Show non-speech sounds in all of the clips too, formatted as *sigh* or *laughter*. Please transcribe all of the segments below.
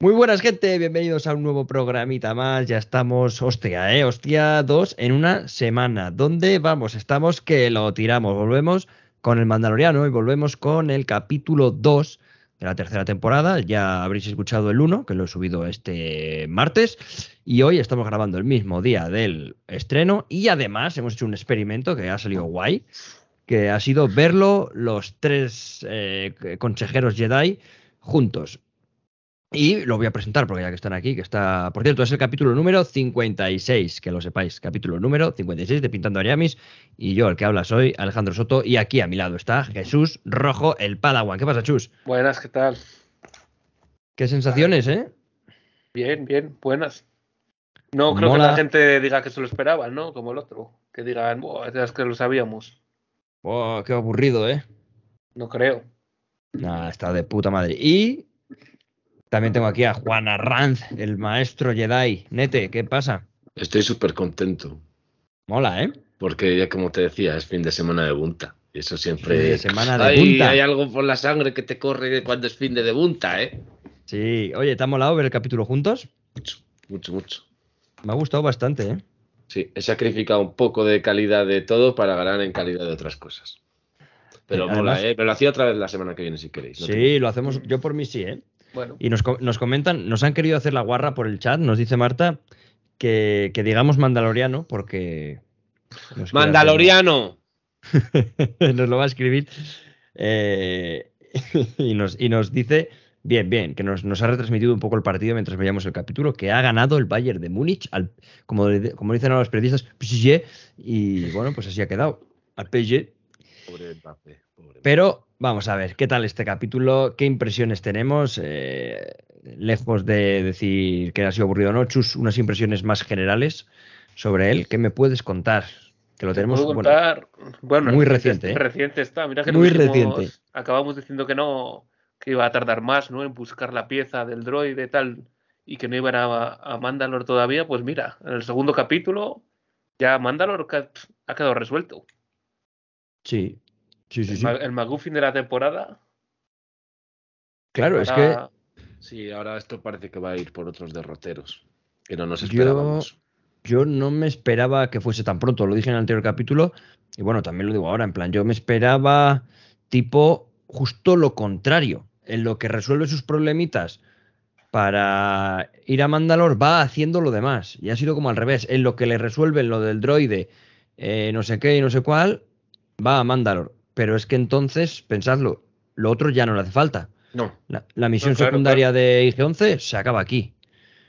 Muy buenas, gente. Bienvenidos a un nuevo programita más. Ya estamos, hostia, eh, hostia, dos en una semana. ¿Dónde vamos? Estamos que lo tiramos. Volvemos con el Mandaloriano y volvemos con el capítulo 2 de la tercera temporada. Ya habréis escuchado el 1, que lo he subido este martes. Y hoy estamos grabando el mismo día del estreno. Y además hemos hecho un experimento que ha salido guay, que ha sido verlo los tres eh, consejeros Jedi juntos. Y lo voy a presentar porque ya que están aquí, que está, por cierto, es el capítulo número 56, que lo sepáis, capítulo número 56 de Pintando Ariamis. Y yo, el que habla, soy Alejandro Soto. Y aquí a mi lado está Jesús Rojo, el Padawan. ¿Qué pasa, Chus? Buenas, ¿qué tal? ¿Qué sensaciones, eh? Bien, bien, buenas. No creo Mola. que la gente diga que se lo esperaban, ¿no? Como el otro. Que digan, "Buah, es que lo sabíamos. Oh, qué aburrido, ¿eh? No creo. Nah, está de puta madre. Y también tengo aquí a Juan Arranz, el maestro Jedi. Nete, ¿qué pasa? Estoy súper contento, Mola, ¿eh? porque ya como te decía, es fin de semana de bunta. Y eso siempre... Fin de semana de Ay, punta. hay algo por la sangre que te corre cuando es fin de, de bunta, ¿eh? Sí. Oye, ¿te ha molado ver el capítulo juntos? Mucho, mucho, mucho. Me ha gustado bastante, ¿eh? Sí, he sacrificado un poco de calidad de todo para ganar en calidad de otras cosas. Pero Eh, mola, ¿eh? Pero lo hacía otra vez la semana que viene si queréis. no Sí, lo hacemos. Yo por mí sí, ¿eh? Bueno, Y nos, nos comentan, nos han querido hacer la guarra por el chat, nos dice Marta, que, que digamos mandaloriano, porque... ¡Mandaloriano! *laughs* nos lo va a escribir. eh, *laughs* y, nos, y nos dice, bien, bien, que nos, nos ha retransmitido un poco el partido mientras veíamos el capítulo, que ha ganado el Bayern de Múnich, al, como, de- como dicen ahora los periodistas, y bueno, pues así ha quedado, al PSG. Pobre pobre Pero vamos a ver, ¿qué tal este capítulo? ¿Qué impresiones tenemos? Eh, lejos de decir que ha sido aburrido o no, Chus, unas impresiones más generales sobre él. ¿Qué me puedes contar? Que lo te tenemos puedo bueno, contar. Bueno, muy reciente, ¿eh? Reciente está. Mira que Muy nos reciente. Acabamos diciendo que no, que iba a tardar más, ¿no? En buscar la pieza del droide y tal. Y que no iban a, a Mandalor todavía. Pues mira, en el segundo capítulo ya Mandalor ha quedado resuelto. Sí, sí, sí. El, sí. el McGuffin de la temporada. Claro, es que Sí, ahora esto parece que va a ir por otros derroteros. Que no nos Yo- esperábamos. yo no me esperaba que fuese tan pronto. Lo dije en el anterior capítulo y bueno, también lo digo ahora. En plan, yo me esperaba tipo justo lo contrario. En lo que resuelve sus problemitas para ir a Mandalor va haciendo lo demás. Y ha sido como al revés. En lo que le resuelven lo del droide, eh, no sé qué y no sé cuál, va a Mandalor. Pero es que entonces, pensadlo, lo otro ya no le hace falta. No, La, la misión No, claro, secundaria de IG-11 se acaba aquí.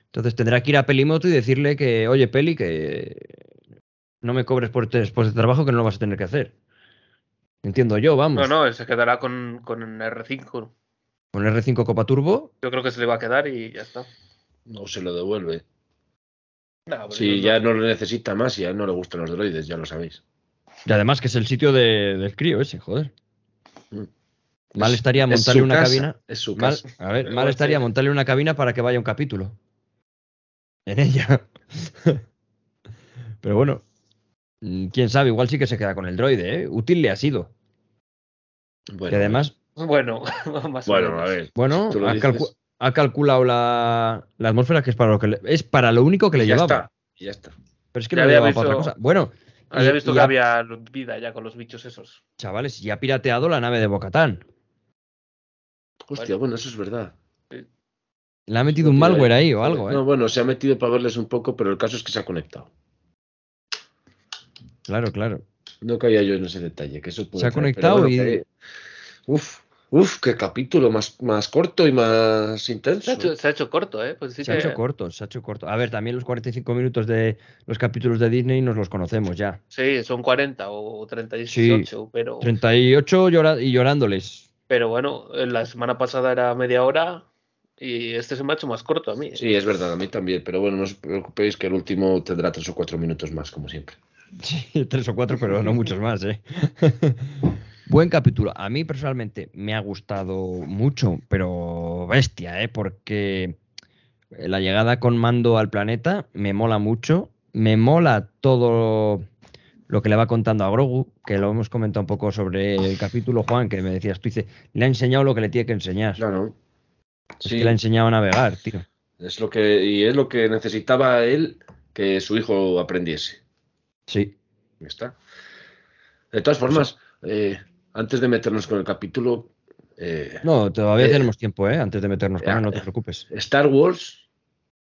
Entonces tendrá que ir a Pelimoto y decirle que, oye, Peli, que no me cobres por este, después de trabajo que no lo vas a tener que hacer. Entiendo yo, vamos. No, no, él se quedará con, con R5. Con R5 Copa Turbo, Yo creo que se le va a quedar y ya está. no se lo devuelve. No, Si no- ya no lo necesita más y a él no le gustan los droides, ya lo sabéis. Y además que es el sitio de- del crío ese, joder. Mm. Mal Es- estaría es montarle una casa, cabina. Es su Mal, casa. a ver, Pero mal estaría montarle una cabina para que vaya un capítulo. En ella. *laughs* Pero bueno, mm, quién sabe, igual sí que se queda con el droide, ¿eh? Útil le ha sido. Bueno, y además, Bueno, *laughs* más o Bueno, menos. a ver. Bueno, si ha, dices, calcu- ha calculado la, la atmósfera que es para lo que le, es para lo único que le ya llevaba. está. y Ya está. Pero es que Ya no le había llevaba para otra cosa. Bueno, Había y- visto y que ha- había vida ya con los bichos esos. chavales, ya ha pirateado la nave de Bocatán. Hostia, Bueno. bueno, eso es verdad. Le ha metido un malware ahí o algo, No, ¿eh? bueno, se ha metido para verles un poco, pero el caso es que se ha conectado. Claro, claro. No caía yo en ese detalle, que eso puede Se ha traer, conectado y- que- Uf, uf, qué capítulo más, más corto y más intenso. Se ha hecho, se ha hecho corto, ¿eh? Pues sí Se ha que- hecho corto, se ha hecho corto. A ver, también los 45 minutos de los capítulos de Disney nos los conocemos ya. Sí, son 40 o 38, pero, 38 llora- y llorándoles. pero bueno, la semana pasada era media hora y este se me ha hecho más corto a mí. ¿eh? Sí, es verdad, a mí también, pero bueno, no os preocupéis que el último tendrá tres o cuatro minutos más, como siempre. *laughs* Sí, tres o cuatro, pero no muchos más, ¿eh? *laughs* Buen capítulo. A mí personalmente me ha gustado mucho, pero bestia, ¿eh? Porque la llegada con mando al planeta me mola mucho. Me mola todo lo que le va contando a Grogu, que lo hemos comentado un poco sobre el capítulo, Juan, que me decías, tú dice, le ha enseñado lo que le tiene que enseñar. Claro. Es Sí, que le ha enseñado a navegar, tío. es lo que, y es lo que necesitaba él que su hijo aprendiese. Sí. Ya está. De todas formas, eh, antes de meternos con el capítulo, eh, No, todavía Eh, tenemos tiempo, ¿eh? Antes de meternos con él, no te ya. preocupes. Star Wars,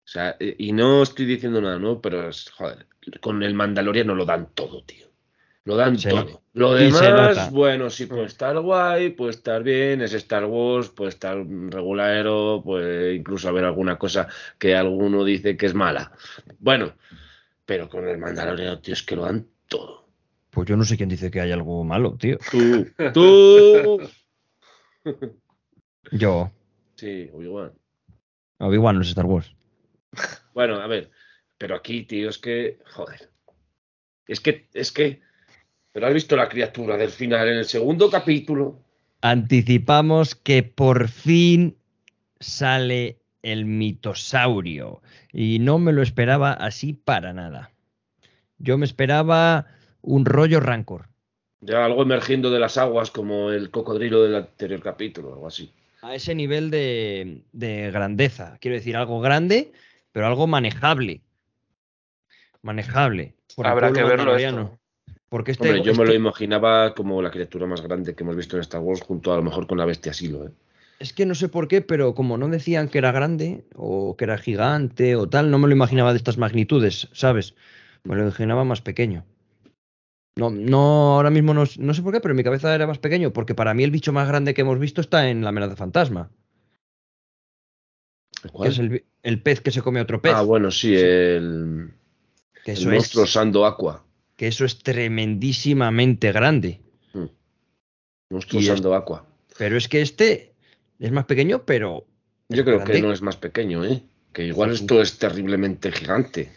o sea, eh, y no estoy diciendo nada, ¿no? Pero, es- joder, con el Mandaloriano lo dan todo, tío. Lo dan Se todo. Lo demás, bueno, sí puede estar guay, puede estar bien, es Star Wars, puede estar regulero, puede incluso haber alguna cosa que alguno dice que es mala. Bueno, pero con el Mandaloriano, tío, es que lo dan todo. Pues yo no sé quién dice que hay algo malo, tío. Tú, *laughs* tú. Yo. Sí, Obi-Wan. Obi-Wan no es Star Wars. Bueno, a ver, pero aquí, tío, es que, joder. Es que, es que, pero has visto la criatura del final en el segundo capítulo. Anticipamos que por fin sale el mitosaurio. Y no me lo esperaba así para nada. Yo me esperaba un rollo rancor. Ya algo emergiendo de las aguas como el cocodrilo del anterior capítulo, algo así. A ese nivel de, de grandeza. Quiero decir, algo grande, pero algo manejable. Manejable. por el Habrá que verlo esto. Porque este, Hombre, yo me lo este- imaginaba como la criatura más grande que hemos visto en Star Wars, junto a lo mejor con la bestia Silo, ¿eh? Es que no sé por qué, pero como no decían que era grande o que era gigante o tal, no me lo imaginaba de estas magnitudes, ¿sabes? Me lo imaginaba más pequeño. No, no, ahora mismo no, sé por qué, pero en mi cabeza era más pequeño, porque para mí el bicho más grande que hemos visto está en la amenaza fantasma, que ¿Cuál? es el, pez que se come a otro pez. Ah, bueno, sí, el, que, el eso monstruo es, Sando Aqua. que eso es tremendísimamente grande. Monstruo Y es- Sando Aqua. Pero es que este es más pequeño, pero Yo creo grande. que no es más pequeño, ¿eh? Que igual esto es terriblemente gigante.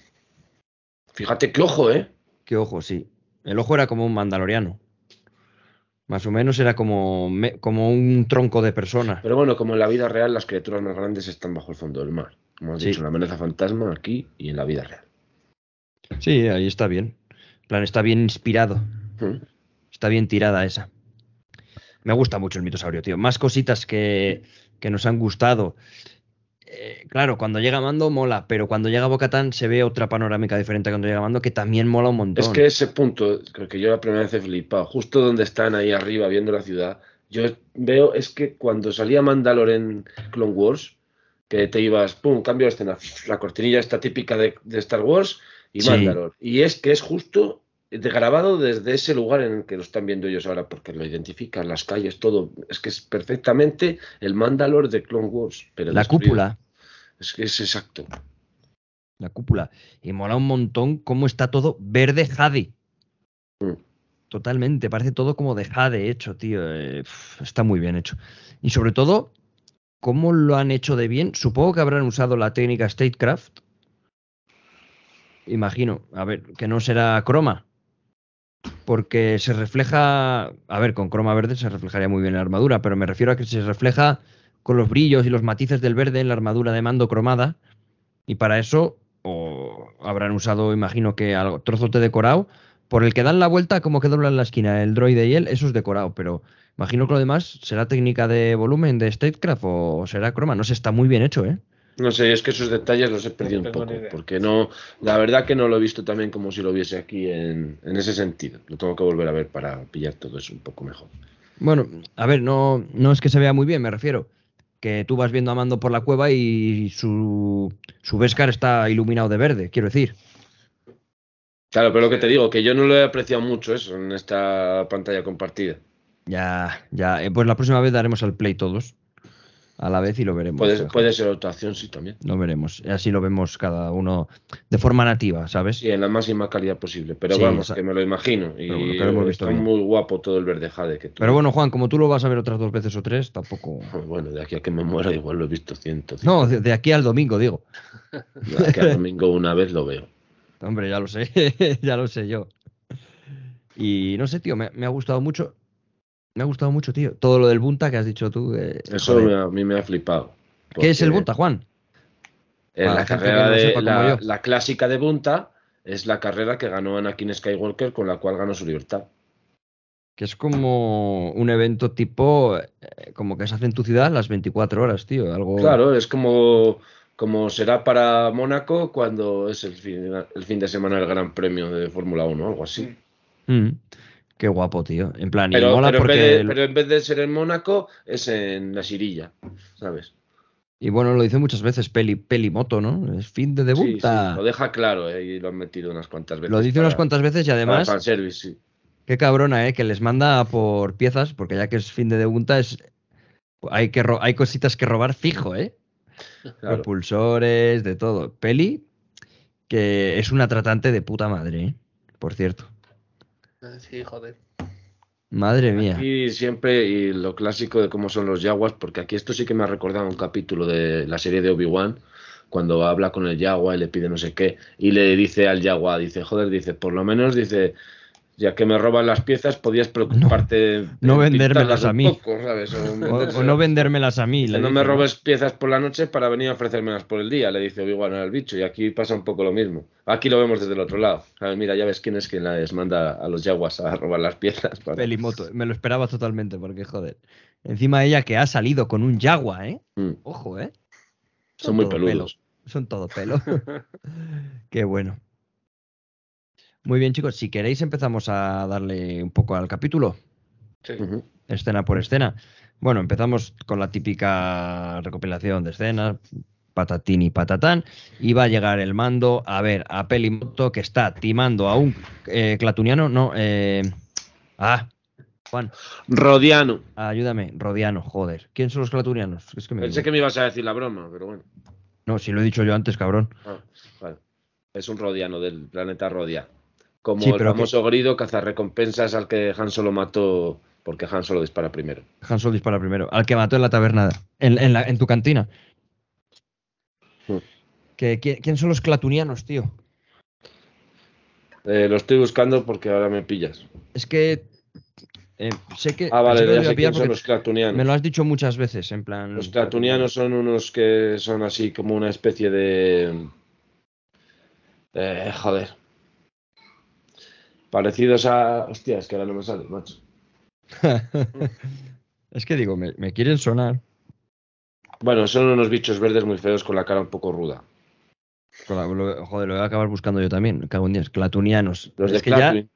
Fíjate qué ojo, ¿eh? qué ojo, sí. El ojo era como un mandaloriano. Más o menos era como, como un tronco de persona. Pero bueno, como en la vida real, las criaturas más grandes están bajo el fondo del mar. Como has Sí. dicho, la amenaza fantasma aquí y en la vida real. Sí, ahí está bien. En plan, está bien inspirado. Mm. Está bien tirada esa. Me gusta mucho el mitosaurio, tío. Más cositas que, que nos han gustado. Eh, claro, cuando llega Mando mola, pero cuando llega Bocatán se ve otra panorámica diferente a cuando llega Mando que también mola un montón. Es que ese punto, creo que yo la primera vez he flipado, justo donde están ahí arriba viendo la ciudad, yo veo es que cuando salía Mandalore en Clone Wars, que te ibas, pum, cambio de escena, la cortinilla esta típica de, de Star Wars y Sí. Mandalore. Y es que es justo grabado desde ese lugar en el que lo están viendo ellos ahora, porque lo identifican, las calles, todo. Es que es perfectamente el Mandalore de Clone Wars. Pero la destruido. cúpula. Es que es exacto. La cúpula. Y mola un montón cómo está todo verde jade. Mm. Totalmente. Parece todo como de jade hecho, tío. Eh, está muy bien hecho. Y sobre todo, cómo lo han hecho de bien. Supongo que habrán usado la técnica Statecraft. Imagino. A ver, que no será croma. Porque se refleja. A ver, con croma verde se reflejaría muy bien la armadura, pero me refiero a que se refleja con los brillos y los matices del verde en la armadura de mando cromada. Y para eso, o habrán usado, imagino que algo, trozos de decorado, por el que dan la vuelta como que doblan la esquina, el droide y él, eso es decorado, pero imagino que lo demás será técnica de volumen de Statecraft o será croma, no sé, está muy bien hecho, ¿eh? No sé, es que esos detalles los he perdido un poco, porque no, la verdad que no lo he visto también como si lo viese aquí en, en ese sentido. Lo tengo que volver a ver para pillar todo eso un poco mejor. Bueno, a ver, no, no es que se vea muy bien, me refiero. Que tú vas viendo a Mando por la cueva y su, su Beskar está iluminado de verde, quiero decir. Claro, pero lo que te digo, que yo no lo he apreciado mucho eso en esta pantalla compartida. Ya, ya, eh, pues la próxima vez daremos al play todos a la vez y lo veremos. Puede, puede ser otra opción, sí, también. Lo veremos. Así lo vemos cada uno de forma nativa, ¿sabes? Sí, en la máxima calidad posible. Pero Sí, vamos, que me lo imagino. Y bueno, lo está bien. muy guapo todo el verde jade que tú. Pero bueno, Juan, como tú lo vas a ver otras dos veces o tres, tampoco. *laughs* Bueno, de aquí a que me muera igual lo he visto ciento. No, de, de aquí al domingo, digo. *laughs* De aquí al domingo una vez lo veo. Hombre, ya lo sé, *laughs* ya lo sé yo. Y no sé, tío, me, me ha gustado mucho. Me ha gustado mucho, tío. Todo lo del Bunta que has dicho tú. eh, Eso me a mí me ha flipado. ¿Qué es el Bunta, Juan? En Para la carrera no de la clásica de Bunta es la carrera que ganó Anakin Skywalker con la cual ganó su libertad. Que es como un evento tipo, eh, como que se hace en tu ciudad las 24 horas, tío. Algo... Claro, es como, como será para Mónaco cuando es el fin, el fin de semana del Gran Premio de Fórmula 1, algo así. Mm, qué guapo, tío. En plan, y Pero, mola pero en porque... vez de, pero en vez de ser en Mónaco, es en la Sirilla, ¿sabes? Y bueno, lo dice muchas veces Peli, Pelimoto, ¿no? Es fin de Sí, sí, debuta. lo deja claro, eh, y lo han metido unas cuantas veces. Lo dice unas para- cuantas veces y para además, fanservice, sí. qué cabrona, ¿eh? Que les manda por piezas, porque ya que es fin de debuta, es... hay, que ro- hay cositas que robar fijo, ¿eh? Claro. Propulsores, de todo. Peli, que es una tratante de puta madre, ¿eh? Por cierto. Sí, joder. Madre mía. Y siempre, y lo clásico de cómo son los Jaguars, porque aquí esto sí que me ha recordado un capítulo de la serie de Obi-Wan, cuando habla con el Jaguar y le pide no sé qué, y le dice al Jaguar, dice, joder, dice, por lo menos, dice, ya que me roban las piezas, podías preocuparte de no de vendérmelas a mí. poco, ¿sabes? O, O, vendérselas. o no vendérmelas a mí. Le no dice, me robes piezas por la noche para venir a ofrecérmelas por el día, le dice Obi-Wan al bicho, y aquí pasa un poco lo mismo. Aquí lo vemos desde el otro lado. ¿sabes? Mira, ya ves quién es quien les manda a los Jaguars a robar las piezas. para- *laughs* Pelimoto. Me lo esperaba totalmente, porque joder. Encima ella que ha salido con un Jaguar, ¿eh? Mm, Ojo, ¿eh? Son muy peludos. pelo. Son todo pelo. *laughs* Qué bueno. Muy bien, chicos. Si queréis, empezamos a darle un poco al capítulo, Sí. Escena por escena. Bueno, empezamos con la típica recopilación de escenas, patatín y patatán, y va a llegar el mando a ver a Pelimoto que está timando a un eh, clatuniano, no, eh, ah, Juan, Rodiano. ayúdame, Rodiano, joder, ¿quién son los clatunianos? Es que me Pensé digo. que me ibas a decir la broma, pero bueno. No, si lo he dicho yo antes, cabrón. Ah, vale. Es un Rodiano del planeta Rodia. Como Sí, el pero que- famoso grido cazarrecompensas al que Han Solo mató porque Han Solo dispara primero. Han Solo dispara primero, al que mató en la taberna, en, en la- en tu cantina. Hmm. ¿quién, quién son los clatunianos, tío? Eh, lo estoy buscando porque ahora me pillas. Es que eh, sé que, Ah, vale, ya sé quién son los clatunianos. me lo has dicho muchas veces, en plan. Los clatunianos son unos que son así como una especie de... Eh, joder. Parecidos a... Hostia, es que ahora no me sale, macho. *laughs* es que digo, me, me quieren sonar. Bueno, son unos bichos verdes muy feos con la cara un poco ruda. Con la- lo- joder, lo voy a acabar buscando yo también. Cago en Dios. Clatunianos. Los es de que ya. Clatwin.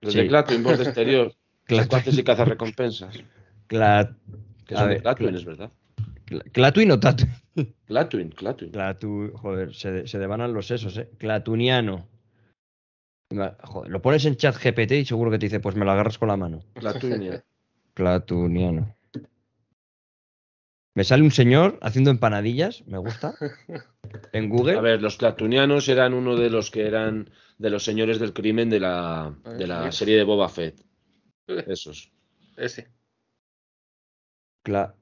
Los Sí. de voz de exterior. *laughs* Clatwin. Secuaces y cazarrecompensas. Cla- Que son ver, de Clatwin, Cla- es verdad. Cla- Clatuin o Tatu. Clatwin, Clatwin. Clatu, joder, se, de- se devanan los sesos, ¿eh? Clatuniano. Joder, lo pones en chat GPT y seguro que te dice, pues me lo agarras con la mano. Clatwinia. *laughs* Clatuniano. Me sale un señor haciendo empanadillas, me gusta. *laughs* En Google. A ver, los Clatunianos eran uno de los que eran de los señores del crimen de la, de la Ah, serie de Boba Fett. *laughs* Esos. Ese. Cla-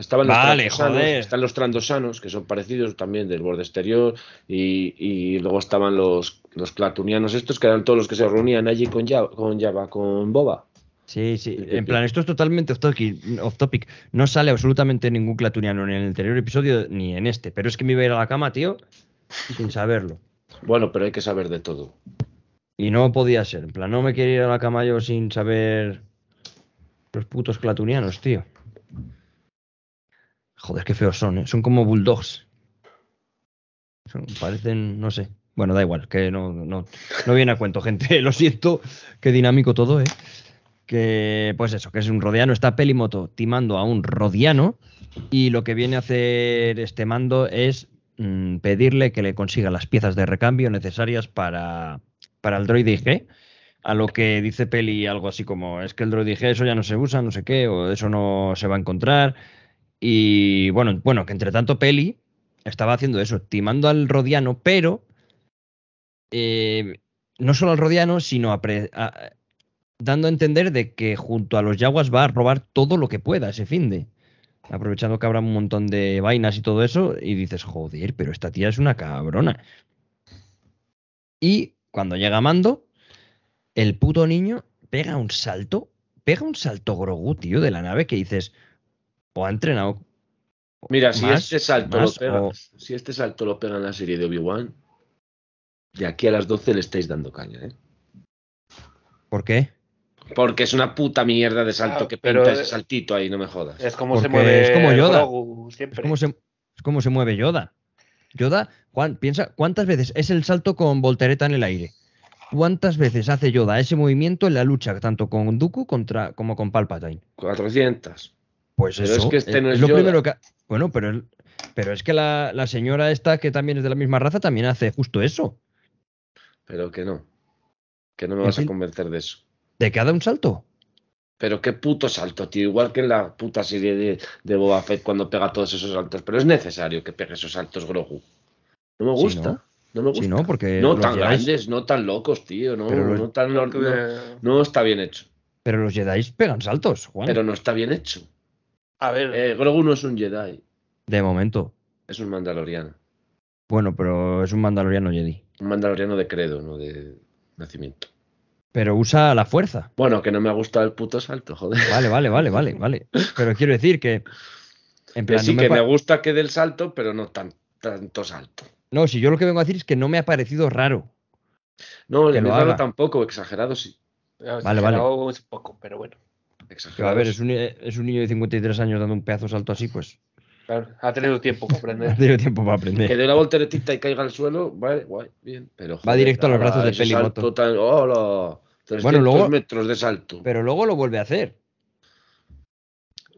Estaban los Vale, joder. están los trandosanos, que son parecidos también del borde exterior, y, y luego estaban los, los clatunianos estos, que eran todos los que se reunían allí con Java, con, Java, con Boba. Sí, sí. En plan, esto es totalmente off topic, off topic. No sale absolutamente ningún clatuniano ni en el anterior episodio ni en este. Pero es que me iba a ir a la cama, tío, sin saberlo. Bueno, pero hay que saber de todo. Y no podía ser. En plan, no me quiero ir a la cama yo sin saber los putos clatunianos, tío. Joder, qué feos son, ¿eh? Son como bulldogs. Parecen, no sé. Bueno, da igual, que no, no, no viene a cuento, gente. *laughs* Lo siento, qué dinámico todo, ¿eh? Que, pues eso, que es un rodiano. Está Pelimoto timando a un rodiano. Y lo que viene a hacer este mando es mm, pedirle que le consiga las piezas de recambio necesarias para, para el droide IG. A lo que dice Peli algo así como, es que el droide IG eso ya no se usa, no sé qué, o eso no se va a encontrar. Y bueno, bueno, que entre tanto Peli estaba haciendo eso, timando al Rodiano, pero eh, no solo al Rodiano, sino a- dando a entender de que junto a los Yaguas va a robar todo lo que pueda ese finde. Aprovechando que habrá un montón de vainas y todo eso, y dices, joder, pero esta tía es una cabrona. Y cuando llega Mando, el puto niño pega un salto, pega un salto Grogu, tío, de la nave que dices, o ha entrenado Mira, si Más, este salto más, lo pega, o- si este salto lo pega en la serie de Obi-Wan, de aquí a las 12 le estáis dando caña, ¿eh? ¿Por qué? Porque es una puta mierda de salto Ah, que pero, pinta eh, ese saltito ahí, no me jodas. Es como se mueve es como Yoda. Grogu Es siempre. como, se, es como se mueve Yoda. Yoda, Juan, piensa, ¿cuántas veces es el salto con voltereta en el aire? ¿Cuántas veces hace Yoda ese movimiento en la lucha, tanto con Dooku contra, como con Palpatine? 400. Pues Pero eso, es que este no es lo Yoda. primero que... Bueno, pero, el- pero es que la, la señora esta, que también es de la misma raza, también hace justo eso. Pero que no. Que no me vas a convencer de eso. ¿De que ha dado un salto? Pero qué puto salto, tío. Igual que en la puta serie de, de Boba Fett cuando pega todos esos saltos. Pero es necesario que pegue esos saltos Grogu. No me Sí, gusta. ¿no? ¿no? me gusta. Sí, no, porque No los tan grandes, no tan locos, tío. No, Pero los- no tan, no, no- no está bien hecho. Pero los Jedi pegan saltos, Juan. Pero no está bien hecho. A ver, Eh, Grogu no es un Jedi, De momento. es un mandaloriano. Bueno, pero es un mandaloriano Jedi. Un mandaloriano de credo, no de nacimiento. Pero usa la fuerza. Bueno, que no me ha gustado el puto salto, joder. Vale, vale, vale, vale, vale. Pero quiero decir que. En Que sí, no, me que me gusta que dé el salto, pero no tan, tanto salto. no, si yo lo que vengo a decir es que no me ha parecido raro. No, Que le lo raro haga. tampoco, exagerado sí. vale, vale. exagerado es poco, pero bueno. Pero a ver, sí. es un, es un niño de 53 años dando un pedazo de salto así, pues. Claro, ha tenido tiempo para *laughs* Ha aprender. tenido tiempo para Que aprender. dé la volteretita y caiga al suelo, vale, guay, bien. Pero, Va directo a los brazos de Pelimoto. tan- ¡Hola! 300 Bueno, luego- metros de salto. Pero luego lo vuelve a hacer.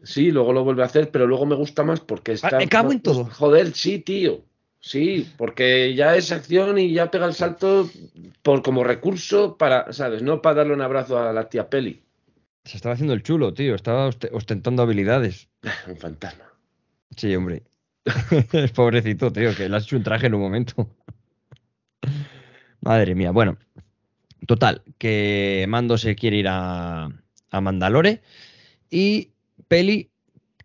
Sí, luego lo vuelve a hacer, pero luego me gusta más porque está. Ah, me cago en pues, todo. Joder, sí, tío. Sí, porque ya es acción y ya pega el salto por como recurso para, ¿sabes? No para darle un abrazo a la tía Peli. Se estaba haciendo el chulo, tío. Estaba oste- ostentando habilidades. *laughs* Un fantasma. Sí, hombre. Es *laughs* pobrecito, tío, que le has hecho un traje en un momento. *laughs* Madre mía. Bueno, total, que Mando se quiere ir a, a Mandalore y Peli,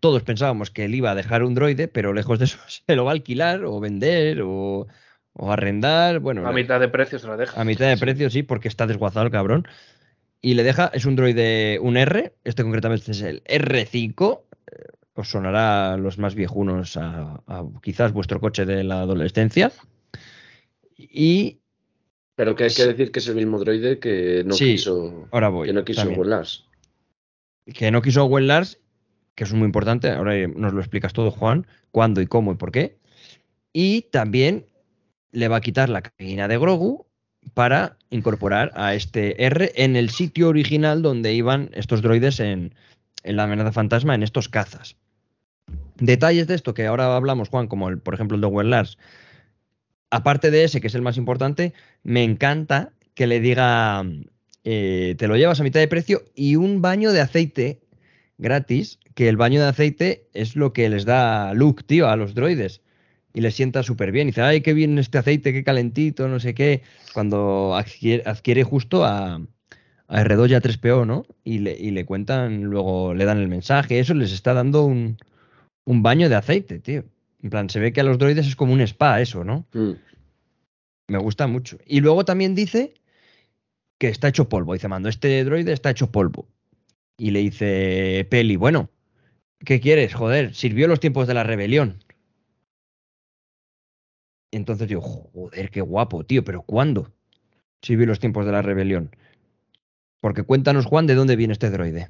todos pensábamos que él iba a dejar un droide, pero lejos de eso se lo va a alquilar o vender o, o arrendar. Bueno, A mitad de precio se lo deja. a mitad de precio, sí, porque está desguazado el cabrón. Y le deja, es un droide, un R, este concretamente es el R5. eh, Os sonará a los más viejunos a, a quizás vuestro coche de la adolescencia. Y Pero que hay que decir que es el mismo droide que no Sí, quiso, ahora voy. que no quiso volarse. Que no quiso Owen Lars, que es muy importante. Ahora nos lo explicas todo, Juan, cuándo y cómo y por qué. Y también le va a quitar la cabina de Grogu para incorporar a este R en el sitio original donde iban estos droides en, en la amenaza fantasma, en estos cazas. Detalles de esto que ahora hablamos, Juan, como el, por ejemplo el de Owen Lars. Aparte de ese, que es el más importante, me encanta que le diga, eh, te lo llevas a mitad de precio y un baño de aceite gratis, que el baño de aceite es lo que les da Luke, tío, a los droides. Y les sienta súper bien. Y dice, ay, qué bien este aceite, qué calentito, no sé qué. Cuando adquiere, adquiere justo a, a R2 y a 3PO, ¿no? Y le, y le cuentan, luego le dan el mensaje. Eso les está dando un, un baño de aceite, tío. En plan, se ve que a los droides es como un spa, eso, ¿no? Mm. Me gusta mucho. Y luego también dice que está hecho polvo. Dice, mando, este droide está hecho polvo. Y le dice Peli, bueno, ¿qué quieres? Joder, sirvió los tiempos de la rebelión. Entonces digo, joder, qué guapo, tío, pero ¿cuándo sirvió los tiempos de la rebelión? Porque cuéntanos, Juan, de dónde viene este droide.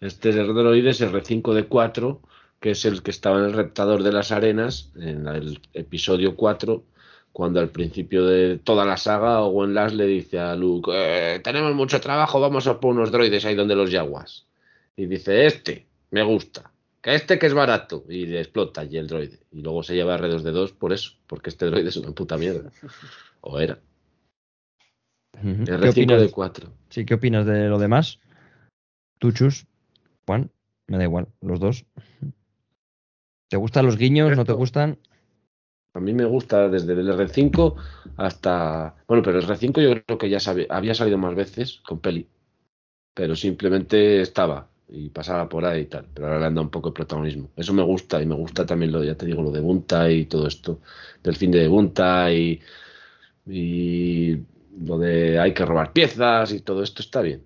Este droide es el R5D4, que es el que estaba en el reptador de las arenas, en el episodio 4, cuando al principio de toda la saga Owen Lars le dice a Luke, "Eh, tenemos mucho trabajo, vamos a poner unos droides ahí donde los yaguas. Y dice, este, me gusta, que este que es barato, y le explota allí el droide. Y luego se lleva R2D2 por eso, porque este droide es una puta mierda. *laughs* O era. Ujú. ¿Qué opinas, R5D4. sí, ¿Qué opinas de lo demás? Tú, Chus, Juan, me da igual, los dos. ¿Te gustan los guiños? ¿No te gustan? A mí me gusta desde el R5 hasta. Bueno, pero el R5 yo creo que ya sabe- había salido más veces con peli. Pero simplemente estaba y pasaba por ahí y tal. Pero ahora le han dado un poco de protagonismo. Eso me gusta y me gusta también lo, ya te digo, lo de Bunta y todo esto. Del fin de Bunta y. Y lo de hay que robar piezas y todo esto está bien.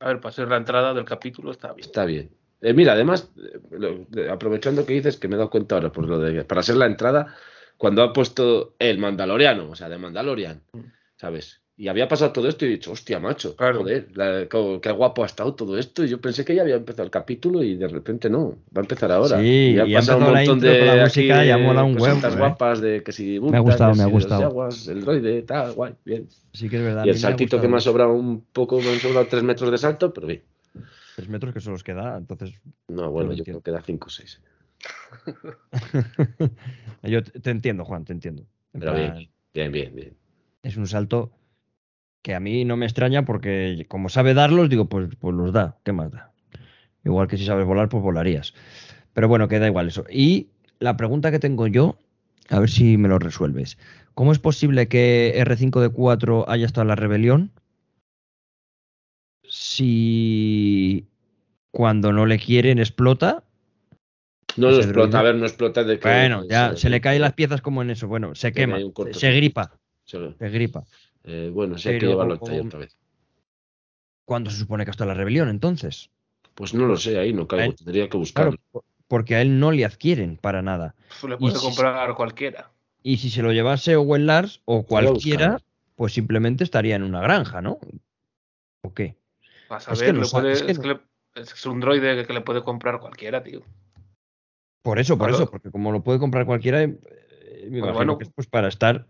A ver, para ser la entrada del capítulo está bien. Está bien. Eh, mira, además, eh, lo- de- aprovechando que dices que me he dado cuenta ahora por lo de para ser la entrada, cuando ha puesto el Mandaloriano, o sea, de Mandalorian, Mm. ¿sabes? Y había pasado todo esto y he dicho, hostia, macho, Claro. joder, la- qué guapo ha estado todo esto. Y yo pensé que ya había empezado el capítulo y de repente no, va a empezar ahora. Sí, ha y ha pasado la intro con la música y ha molado un huevo, ¿eh? guapas de que si Me ha gustado, que me ha gustado. El droide, tal, guay, bien. Sí que es verdad. Y el me ha saltito que gustado me ha sobrado un poco, me han sobrado tres metros de salto, pero bien. Tres metros que se los queda, entonces No, bueno, yo entiendo. creo que da cinco o seis. *laughs* yo te te entiendo, Juan, te entiendo. En Pero plan, bien, bien, bien, bien. Es un salto que a mí no me extraña porque como sabe darlos, digo, pues, pues los da, ¿qué más da? Igual que si sabes volar, pues volarías. Pero bueno, que da igual eso. Y la pregunta que tengo yo, a ver si me lo resuelves. ¿Cómo es posible que R5D4 haya estado en la rebelión si cuando no le quieren explota? No Ese lo explota, a ver, no explota de que. Bueno, ya se- se le caen las piezas como en eso. Bueno, se quema, se, gripa, se gripa. Eh, bueno, sí hay que llevarlo al taller otra vez. ¿Cuándo se supone que está la rebelión entonces? Pues no lo sé, ahí no caigo, tendría que buscarlo. Claro, porque a él no le adquieren para nada. Pues le puede si- comprar cualquiera. Y si se lo llevase Owen Lars o cualquiera, pues simplemente estaría en una granja, ¿no? ¿O qué? Vas a Es que ver, no le sa- puede- es que es, no- un droide que, le puede comprar cualquiera, tío. Por eso, por Claro. eso, porque como lo puede comprar cualquiera, eh, me Pues imagino bueno. que es pues para estar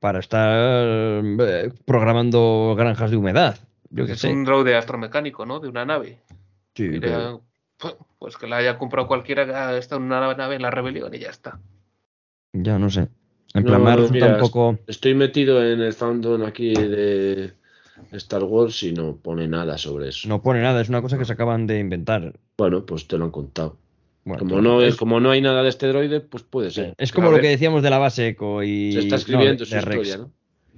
para estar eh, programando granjas de humedad. Yo es sé. un droide astromecánico, ¿no? De una nave. Sí, pero- le- pues que la haya comprado cualquiera que ha estado en una nave en la rebelión y ya está. ya no sé. En plan, me resulta mira, un poco. Estoy metido en el fandom aquí de Star Wars y no pone nada sobre eso. No pone nada, es una cosa que se acaban de inventar. Bueno, pues te lo han contado. Bueno, Como no, es, como no hay nada de este droide, pues puede ser. es como A lo ver. que decíamos de la base Eco y. Se está escribiendo su Rex. historia, ¿no?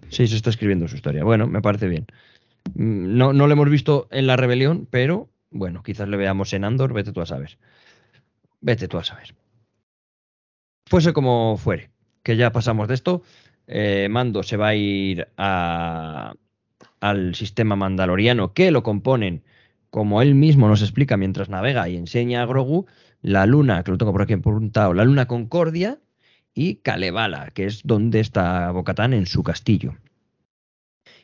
Sí, se está escribiendo su historia. Bueno, me parece bien. Mm, No, no lo hemos visto en la rebelión, pero bueno, quizás le veamos en Andor, vete tú a saber. Vete tú a saber. Fuese como fuere, que ya pasamos de esto. eh, Mando se va a ir a- al sistema mandaloriano que lo componen, como él mismo nos explica mientras navega y enseña a Grogu, la luna, que lo tengo por aquí apuntado, la luna Concordia y Kalevala, que es donde está Bocatán en su castillo.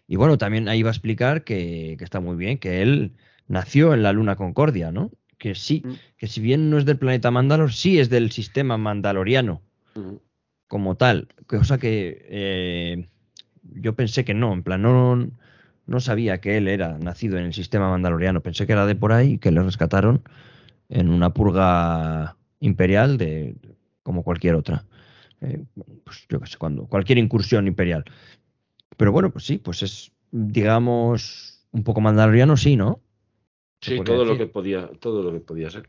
Y bueno, también ahí va a explicar que, que está muy bien, que él nació en la luna Concordia, ¿no? Que sí, Mm. que si bien no es del planeta Mandalor, sí es del sistema mandaloriano Ujú. como tal, cosa que eh, yo pensé que no, en plan, no, no sabía que él era nacido en el sistema mandaloriano, pensé que era de por ahí y que le rescataron en una purga imperial de como cualquier otra. Eh, pues yo qué sé, cuando, cualquier incursión imperial. Pero bueno, pues sí, pues es, digamos, un poco mandaloriano, sí, ¿no? Sí, todo lo que podía, todo lo que podía ser.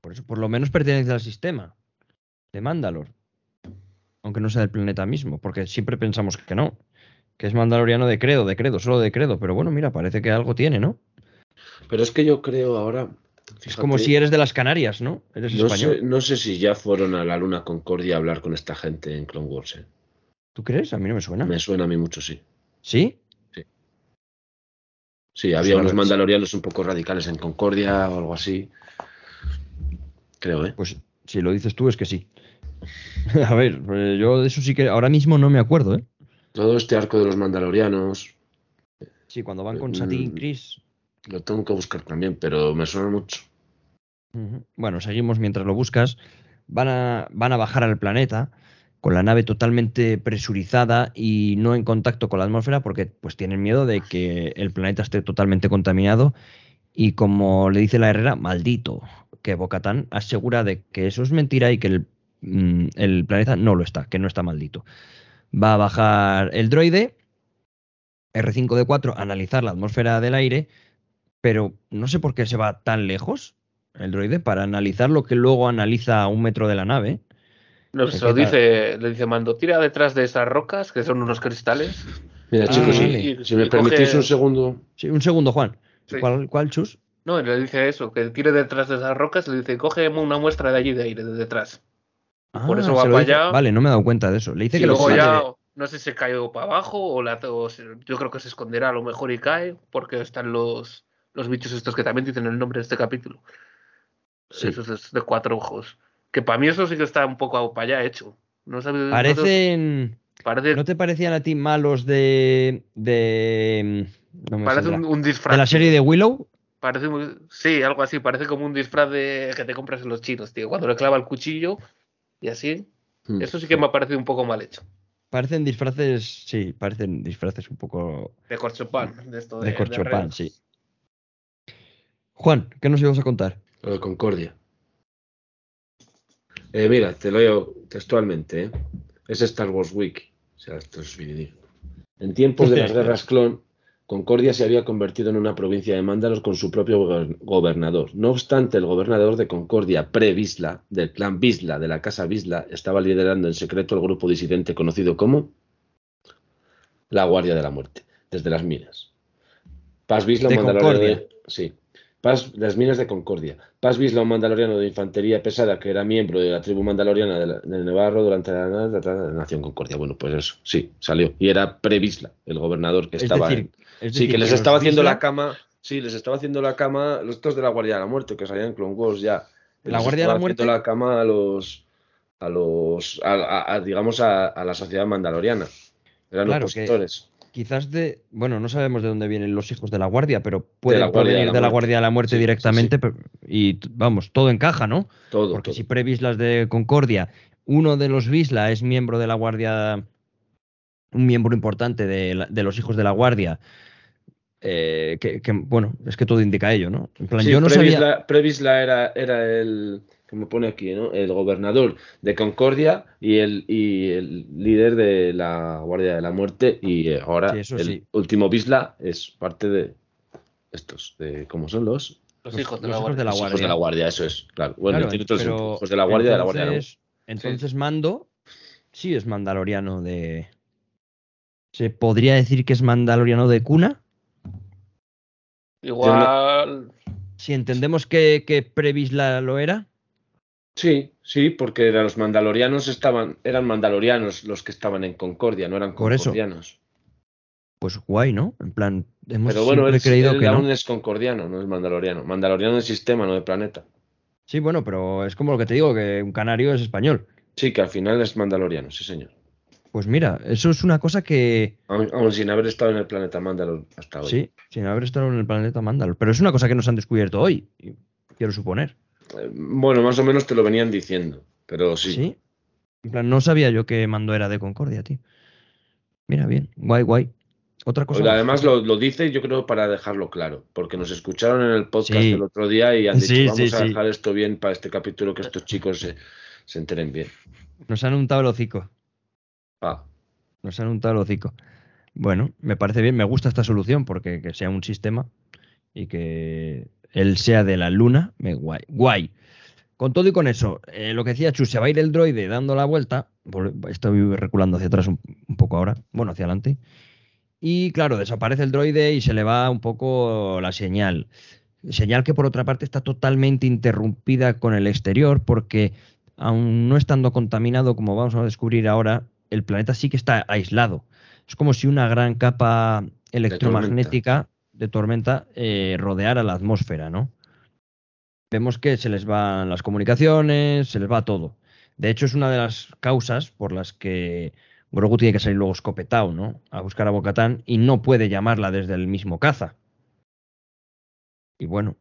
Por eso, por lo menos pertenece al sistema de Mandalor. Aunque no sea del planeta mismo, porque siempre pensamos que no. Que es mandaloriano de credo, de credo, solo de credo. Pero bueno, mira, parece que algo tiene, ¿no? Pero es que yo creo ahora. Es como si eres de las Canarias, ¿no? Eres no español. sé, no sé si ya fueron a la Luna Concordia a hablar con esta gente en Clone Wars. ¿eh? ¿Tú crees? A mí no me suena. Me suena a mí mucho, sí. ¿Sí? Sí, había a unos mandalorianos un poco radicales en Concordia o algo así. Creo, ¿eh? Pues si lo dices tú es que sí. *laughs* a ver, pues yo de eso sí que ahora mismo no me acuerdo, ¿eh? Todo este arco de los mandalorianos Sí, cuando van con Satín, Mm. Chris. Lo tengo que buscar también, pero me suena mucho. Bueno, seguimos mientras lo buscas. Van a, van a bajar al planeta con la nave totalmente presurizada y no en contacto con la atmósfera porque pues tienen miedo de que el planeta esté totalmente contaminado y como le dice la Herrera, maldito, que Bocatán asegura de que eso es mentira y que el, mm, el planeta no lo está, que no está maldito. Va a bajar el droide R5D4 a analizar la atmósfera del aire, pero no sé por qué se va tan lejos el droide para analizar lo que luego analiza a un metro de la nave. No, ¿Qué se lo dice, le dice Mando, tira detrás de esas rocas, que son unos cristales. Mira, Ah, chicos, si- me permitís un segundo. Sí, un segundo, Juan. Sí. ¿Cuál, cuál chus? No, le dice eso, que tire detrás de esas rocas, le dice, coge una muestra de allí de aire, de detrás. Por eso va Ah, para dice- allá. Vale, no me he dado cuenta de eso. Le dice Y que lo luego ya, de- no sé si se cayó para abajo o, la, o se- yo creo que se esconderá a lo mejor y cae, porque están los, los bichos estos que también dicen el nombre de este capítulo. Sí. Esos de- cuatro ojos. Que para mí eso sí que está un poco para allá hecho. No sabe, no sé- Parecen, Parece, ¿No te parecían a ti malos de. de. no me parece saldrá. un, un disfraz. de la serie de Willow? Parece muy- sí, algo así. Parece como un disfraz de que te compras en los chinos, tío. Cuando le clava el cuchillo y así. Hmm. Eso sí que me ha parecido un poco mal hecho. Parecen disfraces. Sí, parecen disfraces un poco De corchopán. De esto de, reo. sí. Juan, ¿qué nos ibas a contar? Lo de Concordia. Eh, mira, te lo leo textualmente. ¿eh? Es Star Wars Wiki. O sea, esto es. En tiempos de las *laughs* guerras clon, Concordia se había convertido en una provincia de Mándalos con su propio gober- gobernador. No obstante, el gobernador de Concordia, pre-Visla, del clan Visla, de la casa Visla, estaba liderando en secreto el grupo disidente conocido como la Guardia de la Muerte, desde las minas. Paz Visla, De de- Sí. Paz, las minas de Concordia. Paz Visla, un mandaloriano de infantería pesada que era miembro de la tribu mandaloriana de, la- de Nevarro durante la, la- Nación Concordia. Bueno, pues eso, sí, salió. Y era pre-Visla, el gobernador que Es estaba decir, en- es Sí, decir, que les estaba haciendo la cama. Sí, les estaba haciendo la cama los estos de la Guardia de la Muerte, que salían en Clone Wars ya. ¿La Guardia de la Muerte? haciendo la cama a los. a los. a, a- a, digamos, a, a la sociedad mandaloriana. Eran Claro, que- opositores. Quizás de. Bueno, no sabemos de dónde vienen los hijos de la guardia, pero pueden la Guardia de la de la Muerte. Guardia de la Muerte Sí, sí, directamente. Y vamos, todo encaja, ¿no? Todo. Porque todo. si previslas de Concordia, uno de los Visla es miembro de la Guardia, un miembro importante de, la- de los hijos de la Guardia, eh, que, que, bueno, es que todo indica ello, ¿no? En plan, yo no sabía. Previsla, Previsla era, era el. Que me pone aquí, ¿no? El gobernador de Concordia y el, y el líder de la Guardia de la Muerte. Y eh, ahora Sí, eso el sí. último Visla es parte de estos. De, ¿Cómo son los? Los hijos de los la hijos de guardia. Los hijos de la Guardia, eso es. Claro. Bueno, Claro, tiene otros pero hijos de la Guardia, de la Guardia entonces, entonces Mando sí es mandaloriano de. ¿Se podría decir que es mandaloriano de cuna? Igual. Si entendemos que, que Previsla lo era. Sí, sí, porque eran los mandalorianos estaban, eran mandalorianos los que estaban en Concordia, no eran Por eso. concordianos. Pues guay, ¿no? En plan, hemos Pero bueno, él, creído él que aún no. es concordiano, no es mandaloriano. Mandaloriano de sistema, no de planeta. Sí, bueno, pero es como lo que te digo, que un canario es español. Sí, que al final es mandaloriano, sí señor. Pues mira, eso es una cosa que. Aún, sin haber estado en el planeta Mandalor hasta hoy. Sí, sin haber estado en el planeta Mandalor. Pero es una cosa que nos han descubierto hoy, quiero suponer. Eh, bueno, más o menos te lo venían diciendo, pero sí. Sí. En plan, no sabía yo que Mando era de Concordia, tío. Mira, bien, guay, guay. Otra cosa. Además lo, lo dice yo creo para dejarlo claro, porque nos escucharon en el podcast Sí. el otro día y han dicho Sí, vamos sí, a dejar esto bien para este capítulo que estos chicos se, se enteren bien. Nos han untado el hocico. Ah, Nos han untado el hocico. Bueno, me parece bien, me gusta esta solución porque que sea un sistema y que él sea de la luna, me guay. Guay. Con todo y con eso, eh, lo que decía Chu, se va a ir el droide dando la vuelta. Estoy reculando hacia atrás un, un poco ahora, bueno, hacia adelante. Y claro, desaparece el droide y se le va un poco la señal. Señal que por otra parte está totalmente interrumpida con el exterior porque aun no estando contaminado, como vamos a descubrir ahora, el planeta sí que está aislado. Es como si una gran capa electromagnética de tormenta eh, rodeara la atmósfera, ¿no? Vemos que se les van las comunicaciones, se les va todo. De hecho, es una de las causas por las que Grogu tiene que salir luego escopetado, ¿no? A buscar a Bocatán y no puede llamarla desde el mismo caza. Y bueno,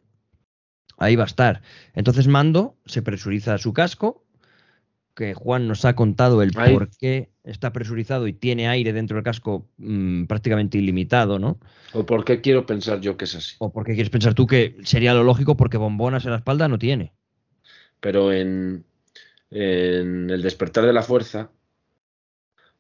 ahí va a estar. Entonces Mando se presuriza su casco, que Juan nos ha contado el por qué está presurizado y tiene aire dentro del casco mm, prácticamente ilimitado, ¿no? o por qué quiero pensar yo que es así. O porque quieres pensar tú que sería lo lógico porque bombonas en la espalda no tiene. Pero en, en el despertar de la fuerza,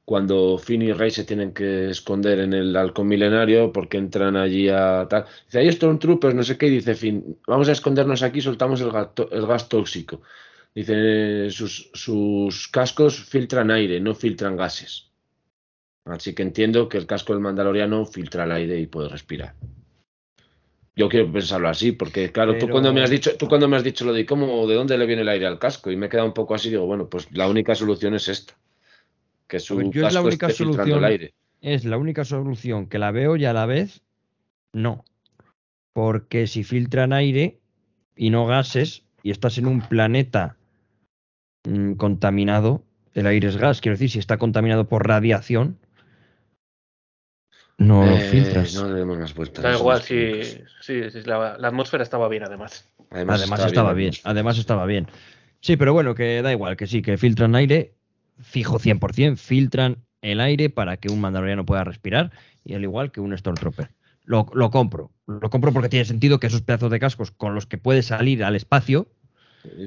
cuando Finn y Rey se tienen que esconder en el halcón milenario porque entran allí a tal. Dice, hay Stormtroopers, no sé qué, y dice Finn, vamos a escondernos aquí, soltamos el, gato- el gas tóxico. Dice, sus, sus cascos filtran aire, no filtran gases. Así que entiendo que el casco del mandaloriano filtra el aire y puede respirar. Yo quiero pensarlo así, porque claro, tú cuando me has dicho, tú cuando me has dicho lo de cómo, de dónde le viene el aire al casco, y me he quedado un poco así, digo, bueno, pues la única solución es esta. Que su yo es la casco única esté filtrando solución. el aire. Es la única solución que la veo y a la vez no. Porque si filtran aire y no gases y estás en un planeta mm, contaminado, el aire es gas, quiero decir, si está contaminado por radiación, no lo Eh, filtras. No le demos más vueltas. Da no igual, si, sí, sí, la, la atmósfera estaba bien además. Además, está estaba bien, además. además estaba bien. Sí, pero bueno, que da igual, que sí, que filtran aire, fijo 100%, filtran el aire para que un mandaloriano pueda respirar, y al igual que un Stormtrooper. Lo, lo compro, lo compro porque tiene sentido que esos pedazos de cascos con los que puede salir al espacio,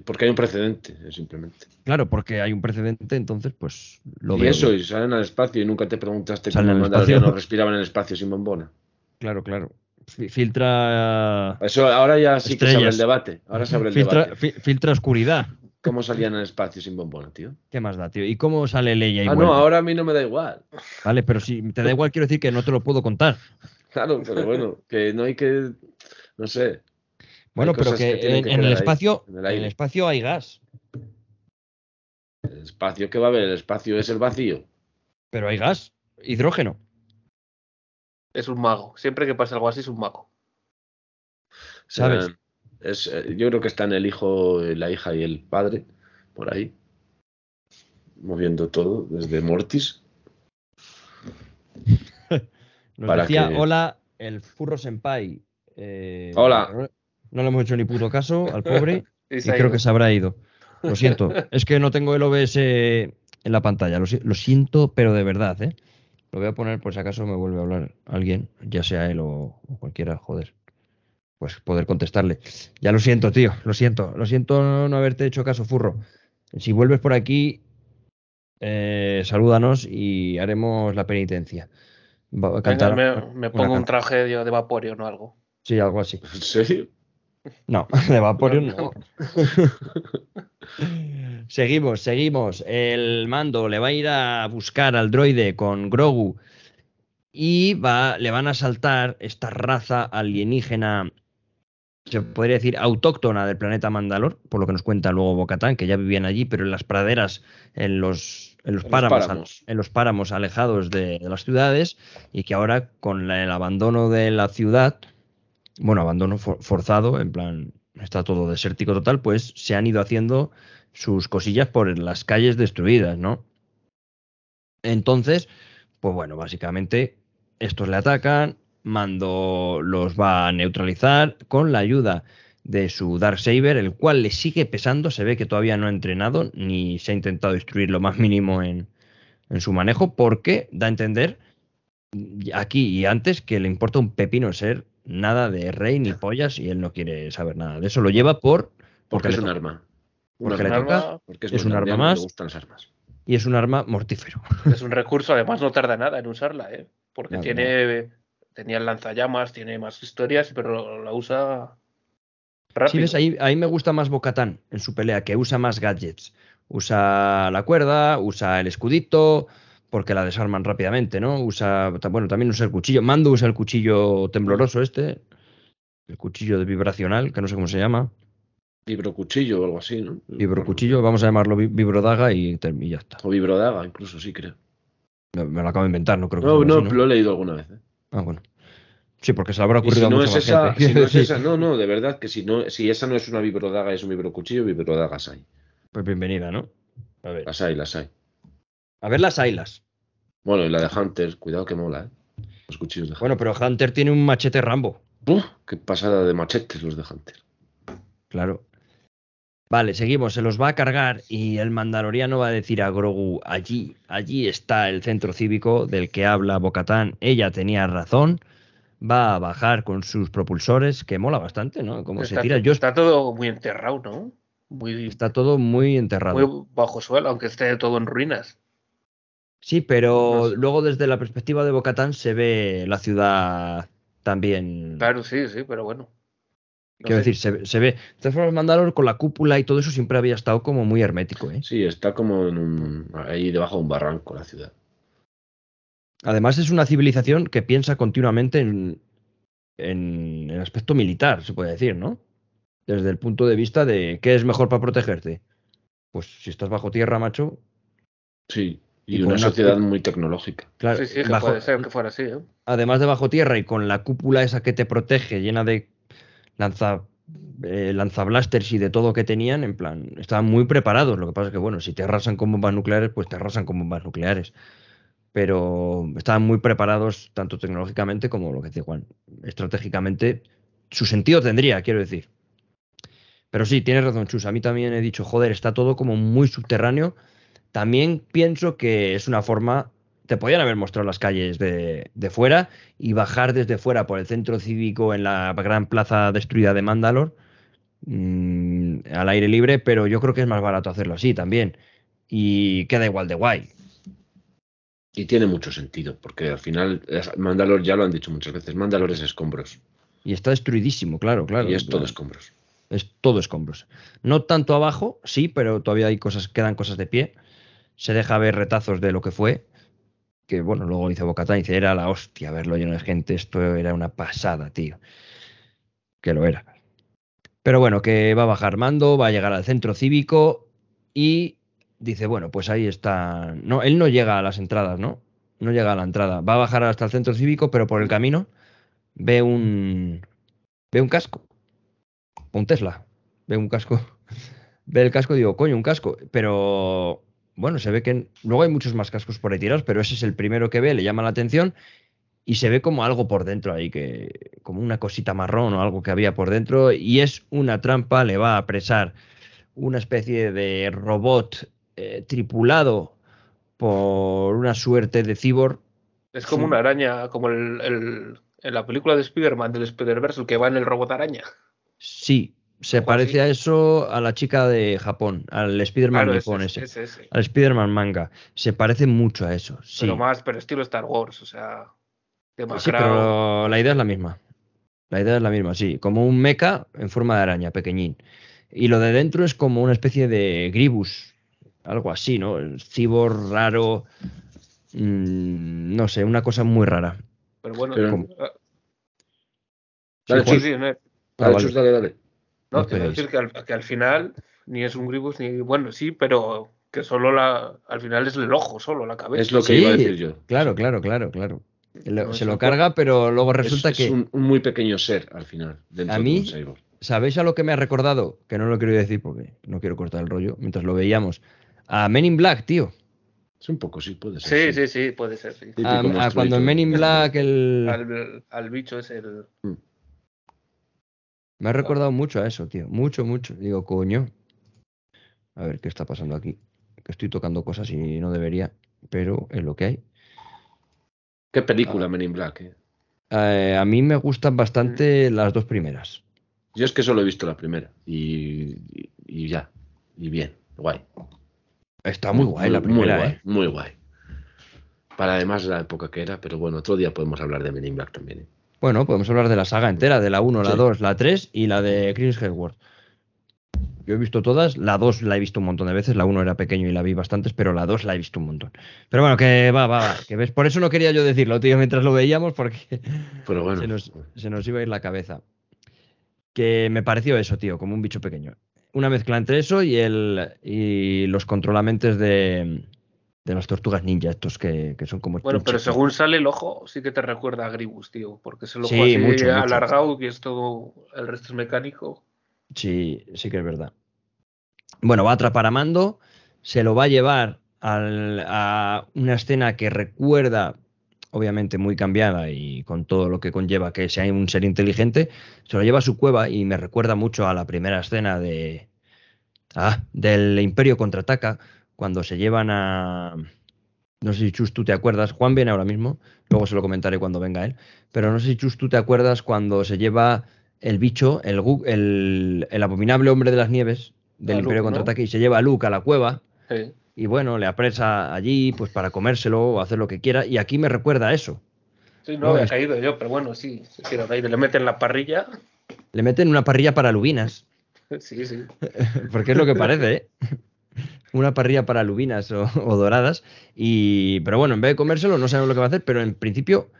Porque hay un precedente, eh, simplemente. claro, porque hay un precedente, entonces pues lo y veo eso, bien. y salen al espacio y nunca te preguntaste Salen cómo espacio. respiraban en el espacio sin bombona. Claro, claro. Fi- Filtra, Eso ahora ya sí que se abre Estrellas. el debate. Ahora se abre el filtra, debate. fi- filtra oscuridad. ¿Cómo salían al espacio sin bombona, tío? ¿Qué más da, tío? ¿Y cómo sale Leia y Ah, no, ahora a mí no me da igual. Vale, pero si te da igual, quiero decir que no te lo puedo contar. Claro, pero bueno, que no hay que. No sé. Bueno, pero que, en, que en el ahí, espacio, en el en aire. el espacio hay gas, El espacio que va a haber, el espacio es el vacío. pero hay gas, hidrógeno. Es un mago. Siempre que pasa algo así es un mago. ¿Sabes? Es, eh, yo creo que están el hijo, la hija y el padre por ahí. Moviendo todo, desde Mortis. *laughs* Nos Para decía, que- hola, el furro senpai. Eh, Hola. No, no le hemos hecho ni puto caso al pobre *laughs* Y creo ido. que se habrá ido. Lo siento, *laughs* es que no tengo el OBS en la pantalla. Lo, si- lo siento, pero de verdad, ¿eh? Lo voy a poner por si acaso me vuelve a hablar alguien, ya sea él o, o cualquiera, joder. Pues poder contestarle. Ya lo siento, tío, lo siento. Lo siento no, no haberte hecho caso, furro. Si vuelves por aquí, eh, salúdanos y haremos la penitencia. Va Venga, cantar me, me pongo un traje de, de Vaporeon o algo. Sí, algo así. ¿En serio? No, *laughs* de Vaporeon No, no. *laughs* seguimos, seguimos. El mando le va a ir a buscar al droide con Grogu y va, le van a saltar esta raza alienígena, se podría decir autóctona del planeta Mandalor, por lo que nos cuenta luego Bocatán, que ya vivían allí, pero en las praderas, en los, en los En los páramos, páramos. en los páramos alejados de, de las ciudades y que ahora con la- el abandono de la ciudad, bueno, abandono for- forzado, en plan, está todo desértico total, pues se han ido haciendo sus cosillas por las calles destruidas, ¿no? Entonces, pues bueno, básicamente estos le atacan, Mando los va a neutralizar con la ayuda de su Darksaber, el cual le sigue pesando, se ve que todavía no ha entrenado ni se ha intentado destruir lo más mínimo en, en su manejo, porque da a entender aquí y antes que le importa un pepino ser nada de rey ni pollas y él no quiere saber nada de eso. Lo lleva por Porque es un arma. Porque le arma. toca Porque es un arma más. Le gustan las armas. y es un arma mortífero. *laughs* Es un recurso, además no tarda nada en usarla, ¿eh? Porque Nada, tiene, tenía el lanzallamas, tiene más historias, pero la usa rápido. Si ves, ahí, ahí me gusta más Bocatán en su pelea, que usa más gadgets. Usa la cuerda, usa el escudito, porque la desarman rápidamente, ¿no? Usa, bueno, también usa el cuchillo. Mando usa el cuchillo tembloroso este, el cuchillo de vibracional, que no sé cómo se llama. Vibrocuchillo o algo así, ¿no? Vibrocuchillo, vamos a llamarlo vi- vibrodaga y, ya está. O vibrodaga, incluso, sí, creo. Me, me lo acabo de inventar, no creo que No, sea no, así, lo he leído alguna vez. ¿eh? Ah, bueno. Sí, porque se habrá ocurrido si a no mucha es esa, gente. si no es *laughs* esa, no, no, de verdad que si no, si esa no es una vibrodaga, es un vibrocuchillo, vibrodagas hay. Pues bienvenida, ¿no? A ver. Las hay, las hay. A ver las ailas. Bueno, y la de Hunter, cuidado que mola, ¿eh? Los cuchillos de Hunter. Bueno, pero Hunter tiene un machete Rambo. Uf, qué pasada de machetes los de Hunter. Claro. Vale, seguimos. Se los va a cargar y el mandaloriano va a decir a Grogu, allí, allí está el centro cívico del que habla Bocatán. Ella tenía razón. Va a bajar con sus propulsores, que mola bastante, ¿no? Como se está, tira. Yo está todo muy enterrado, ¿no? Muy, está todo muy enterrado. muy bajo suelo, aunque esté todo en ruinas. Sí, pero No sé. luego desde la perspectiva de Bocatán se ve la ciudad también. Claro, sí, sí, pero bueno. No Quiero sé. decir, se, ve- se ve. De todas formas, Mandalor con la cúpula y todo eso siempre había estado como muy hermético, ¿eh? Sí, está como en un, ahí debajo de un barranco la ciudad. Además, es una civilización que piensa continuamente en, en el aspecto militar, se puede decir, ¿no? Desde el punto de vista de qué es mejor para protegerte. Pues si estás bajo tierra, macho, Sí, y, una una sociedad muy tecnológica. claro, Sí, sí, que bajo- puede ser que fuera así, ¿eh? además de bajo tierra y con la cúpula esa que te protege, llena de lanza eh, lanzablasters y de todo que tenían, en plan, estaban muy preparados. Lo que pasa es que, bueno, si te arrasan con bombas nucleares, pues te arrasan con bombas nucleares. Pero estaban muy preparados tanto tecnológicamente como lo que dice Juan, estratégicamente. Su sentido tendría, quiero decir. Pero sí, tienes razón, Chus. A mí también he dicho, joder, está todo como muy subterráneo. También pienso que es una forma. Te podían haber mostrado las calles de, de fuera y bajar desde fuera por el centro cívico en la gran plaza destruida de Mandalor mm, al aire libre, pero yo creo que es más barato hacerlo así también. Y queda igual de guay. Y tiene mucho sentido, porque al final Mandalor ya lo han dicho muchas veces, Mandalor es escombros. Y está destruidísimo, claro, claro. y es todo claro. escombros. Es todo escombros. No tanto abajo, sí, pero todavía hay cosas, quedan cosas de pie. Se deja ver retazos de lo que fue. Que bueno, luego dice Bocatán, dice, era la hostia verlo lleno de gente. Esto era una pasada, tío. Que lo era. Pero bueno, que va a bajar mando, va a llegar al centro cívico y dice, bueno, pues ahí está. No, él no llega a las entradas, ¿no? No llega a la entrada. Va a bajar hasta el centro cívico, pero por el camino ve un. ve un casco un Tesla. Ve un casco. *laughs* Ve el casco y digo, coño, un casco. Pero bueno, se ve que luego hay muchos más cascos por ahí tirados, pero ese es el primero que ve, le llama la atención y se ve como algo por dentro ahí, que como una cosita marrón o algo que había por dentro y es una trampa, le va a apresar una especie de robot eh, tripulado por una suerte de cyborg. Es como una araña, como el, el- en la película de Spider-Man, del Spider-Verse, el que va en el robot araña. Sí, se parece así. a eso a la chica de Japón, al Spider-Man Claro, nipón ese, ese. ese, ese. Al Spider-Man manga. Se parece mucho a eso. Sí, Pero más, pero estilo Star Wars, o sea, sí demacrado. pero la idea es la misma. La idea es la misma, sí. Como un mecha en forma de araña, pequeñín. Y lo de dentro es como una especie de gribus. Algo así, ¿no? El Cibor raro. mm, no sé, una cosa muy rara. Pero bueno, Pero- ah, Dale, Sí, sí, Chus, sí, no, Ah, dale, vale. Chus, dale, dale. No, esperéis. decir que al, que al final ni es un Gribus ni. Bueno, sí, pero que solo la. Al final es el ojo, solo la cabeza. Es lo que Sí, iba a decir yo. Claro, claro, claro, claro. Lo- No, se es lo carga, pero luego Es- resulta es, que. un, un muy pequeño ser al final. Dentro A de mí- un cyborg. ¿Sabéis a lo que me ha recordado? Que no lo quiero decir porque no quiero cortar el rollo mientras lo veíamos. A Men in Black, tío. Es un poco, sí, puede ser. Sí, sí, sí, puede ser, sí. A, cuando en Men in Black el... Al, al bicho es el. Me ha recordado mucho a eso, tío. Mucho, mucho. Digo, coño. A ver qué está pasando aquí. Que estoy tocando cosas y no debería, pero es lo que hay. Qué película, Ah. Men in Black. eh. Eh, a mí me gustan bastante las dos primeras. Yo es que solo he visto la primera. Y, y, y ya. Y bien. Guay. Está muy guay la primera, muy guay, ¿eh? Muy guay. Para además la época que era, pero bueno, otro día podemos hablar de Men in Black también. Bueno, podemos hablar de la saga entera, de la 1, la Sí. 2, la 3 y la de Chris Hemsworth. Yo he visto todas, la 2 la he visto un montón de veces, la 1 era pequeño y la vi bastantes, pero la 2 la he visto un montón. Pero bueno, que va, va, va, que ves, por eso no quería yo decirlo, tío, mientras lo veíamos, porque Pero bueno. *laughs* se, nos, se nos iba a ir la cabeza. Que me pareció eso, tío, como un bicho pequeño. Una mezcla entre eso y el y los controlamentes de, de las tortugas ninja, estos que, que son como... Bueno, pero según sale el ojo, sí que te recuerda a Gribus, tío. Porque es el ojo Sí, así mucho, mucho. alargado y es todo. El resto es mecánico. Sí, sí que es verdad. Bueno, va a atrapar a Mando, se lo va a llevar al- a una escena que recuerda, obviamente muy cambiada y con todo lo que conlleva que sea un ser inteligente, se lo lleva a su cueva y me recuerda mucho a la primera escena de ah, del Imperio contraataca, cuando se llevan a no sé si Chus tú te acuerdas, Juan viene ahora mismo, luego se lo comentaré cuando venga él, pero no sé si Chus tú te acuerdas cuando se lleva el bicho, el, el, el abominable hombre de las nieves del Imperio Luke, ¿no? contraataque y se lleva a Luke a la cueva Sí. y bueno, le apresa allí pues para comérselo o hacer lo que quiera y aquí me recuerda a eso. Sí, no, No, había es- caído yo, pero bueno, sí. Ahí, le meten la parrilla. Le meten una parrilla para lubinas, *laughs* Sí, sí. *laughs* porque es lo que parece, ¿eh? Una parrilla para lubinas o, *laughs* o doradas. Y, pero bueno, en vez de comérselo, no sabemos lo que va a hacer, pero en principio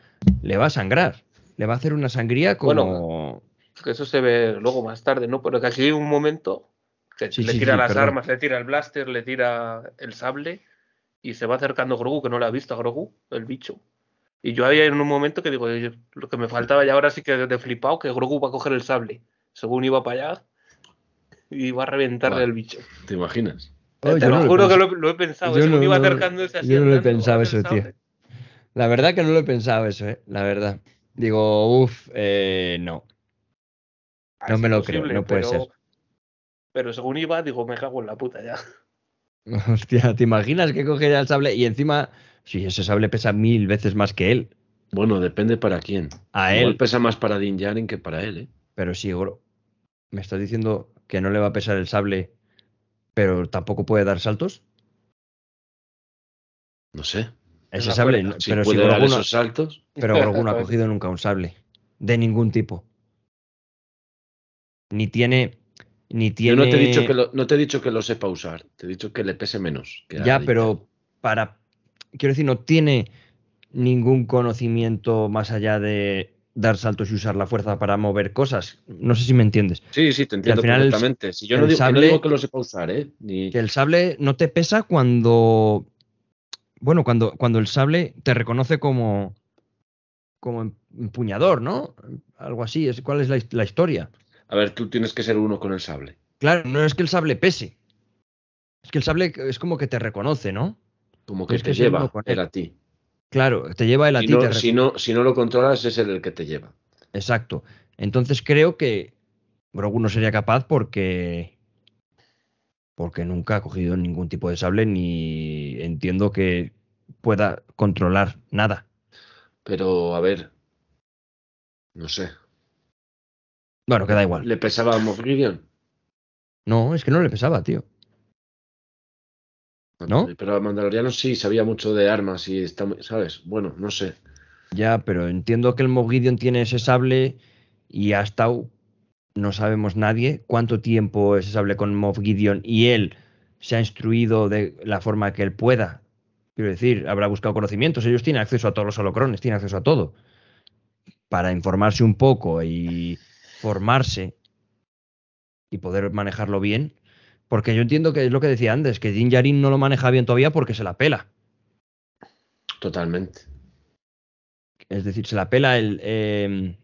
le va a sangrar. Le va a hacer una sangría como. Que eso se ve luego más tarde, ¿no? Pero que aquí hay un momento que Sí, le sí, tira sí, las perdón. armas, le tira el blaster, le tira el sable y se va acercando Grogu, que no lo ha visto a Grogu, el bicho. Y yo había en un momento que digo, "Oye, lo que me faltaba ya ahora sí que de flipado, que Grogu va a coger el sable. según iba para allá, iba a reventarle el bicho. ¿Te imaginas? Oh, Te lo juro que lo, lo he pensado. yo según no- iba yo no lo he pensado eso, tío. La verdad que no lo he pensado eso, ¿eh? La verdad. Digo, uff, eh, no. Ah, No es me lo creo, no puede pero- ser. Pero según iba, digo, me cago en la puta ya. *laughs* Hostia, ¿te imaginas que cogería el sable y encima, si ese sable pesa mil veces más que él? Bueno, depende para quién. A Igual él, pesa más para Din Djarin que para él, ¿eh? pero sí, bro. ¿Me estás diciendo que no le va a pesar el sable, pero tampoco puede dar saltos? No sé. Ese sable, no- Si pero si puede dar no, esos saltos. pero Grogu no ha *laughs* cogido nunca un sable. De ningún tipo. Ni tiene. Ni Yo tiene. no te, he dicho que lo, no te he dicho que lo sepa usar. Te he dicho que le pese menos. que Ya, pero para. Quiero decir, no tiene ningún conocimiento más allá de dar saltos y usar la fuerza para mover cosas. No sé si me entiendes. Sí, sí, te entiendo el- perfectamente. Si yo no digo, que no sable- digo que lo sepa usar, ¿eh? Ni... Que el sable no te pesa cuando. Bueno, cuando, cuando el sable te reconoce como. como em- empuñador, ¿no? Algo así. Es, ¿Cuál es la, la historia? A ver, tú tienes que ser uno con el sable. Claro, no es que el sable pese. Es que el sable es como que te reconoce, ¿no? Como que te que ser lleva a ti. Claro, te lleva él a Si ti. no, si, no, si no lo controlas, es el que te lleva. Exacto. Entonces creo que Grogu no sería capaz porque. Porque nunca ha cogido ningún tipo de sable ni entiendo que pueda controlar nada. Pero, a ver. No sé. Bueno, que da igual. ¿Le pesaba a Moff Gideon? No, es que no le pesaba, tío. ¿No? Pero Mandaloriano sí sabía mucho de armas y está, muy- ¿sabes? Bueno, no sé. Ya, pero entiendo que el Moff Gideon tiene ese sable y ha estado, no sabemos nadie cuánto tiempo ese sable con Moff Gideon y él se ha instruido de la forma que él pueda. Quiero decir, habrá buscado conocimientos, ellos tienen acceso a todos los holocrones, tienen acceso a todo. Para informarse un poco y formarse y poder manejarlo bien. Porque yo entiendo que es lo que decía antes, que Din Djarin no lo maneja bien todavía porque se la pela. Totalmente. Es decir, se la pela el eh,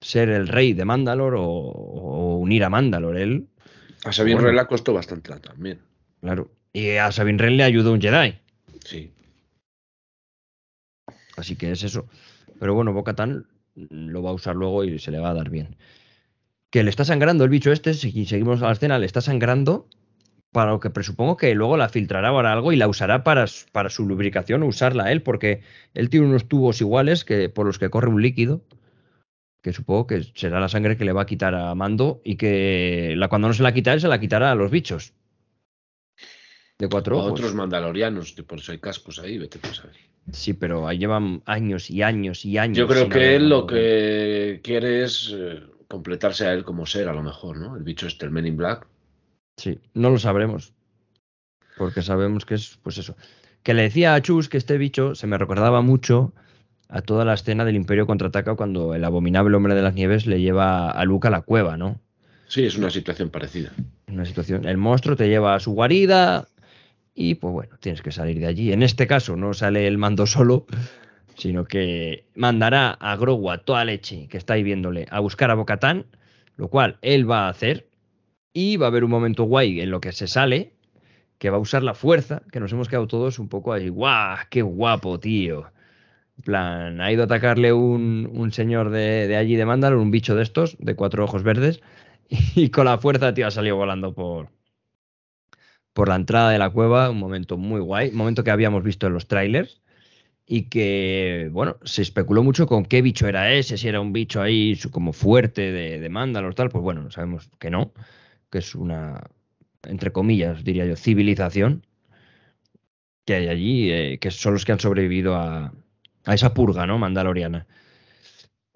ser el rey de Mandalor o, o unir a Mandalor. Él, A Sabine Bueno. Wren le costó bastante también. claro. Y a Sabine Wren le ayudó un Jedi. Sí. Así que es eso. Pero bueno, Bocatan lo va a usar luego y se le va a dar bien. Que le está sangrando el bicho este, si seguimos a la escena, le está sangrando para lo que presupongo que luego la filtrará para algo y la usará para, su- para su lubricación o usarla él, porque él tiene unos tubos iguales que, por los que corre un líquido, que supongo que será la sangre que le va a quitar a Mando y que la, cuando no se la quita él, se la quitará a los bichos. De cuatro A ojos. otros mandalorianos, que por eso hay cascos ahí, vete a saber. Sí, pero ahí llevan años y años y años. Yo creo que él lo que quiere es eh, completarse a él como ser, a lo mejor, ¿no? El bicho este, el Men in Black. Sí, no lo sabremos. Porque sabemos que es, pues eso. Que le decía a Chus que este bicho se me recordaba mucho a toda la escena del Imperio contraataca cuando el abominable hombre de las nieves le lleva a Luke a la cueva, ¿no? Sí, es una situación parecida. Una situación. El monstruo te lleva a su guarida y, pues bueno, tienes que salir de allí. En este caso, no sale el mando solo, sino que mandará a Grogu a toda leche que está ahí viéndole a buscar a Bocatán, lo cual él va a hacer. Y va a haber un momento guay en lo que se sale, que va a usar la fuerza, que nos hemos quedado todos un poco ahí, ¡guau! ¡Qué guapo, tío! En plan, ha ido a atacarle un, un señor de, de allí de Mandalor, un bicho de estos, de cuatro ojos verdes, *laughs* y con la fuerza, tío, ha salido volando por, por la entrada de la cueva, un momento muy guay, momento que habíamos visto en los trailers y que, bueno, se especuló mucho con qué bicho era ese, si era un bicho ahí como fuerte de, Mandalor tal, pues bueno, sabemos que no, que es una, entre comillas, diría yo, civilización que hay allí, eh, que son los que han sobrevivido a, a esa purga, ¿no? Mandaloriana.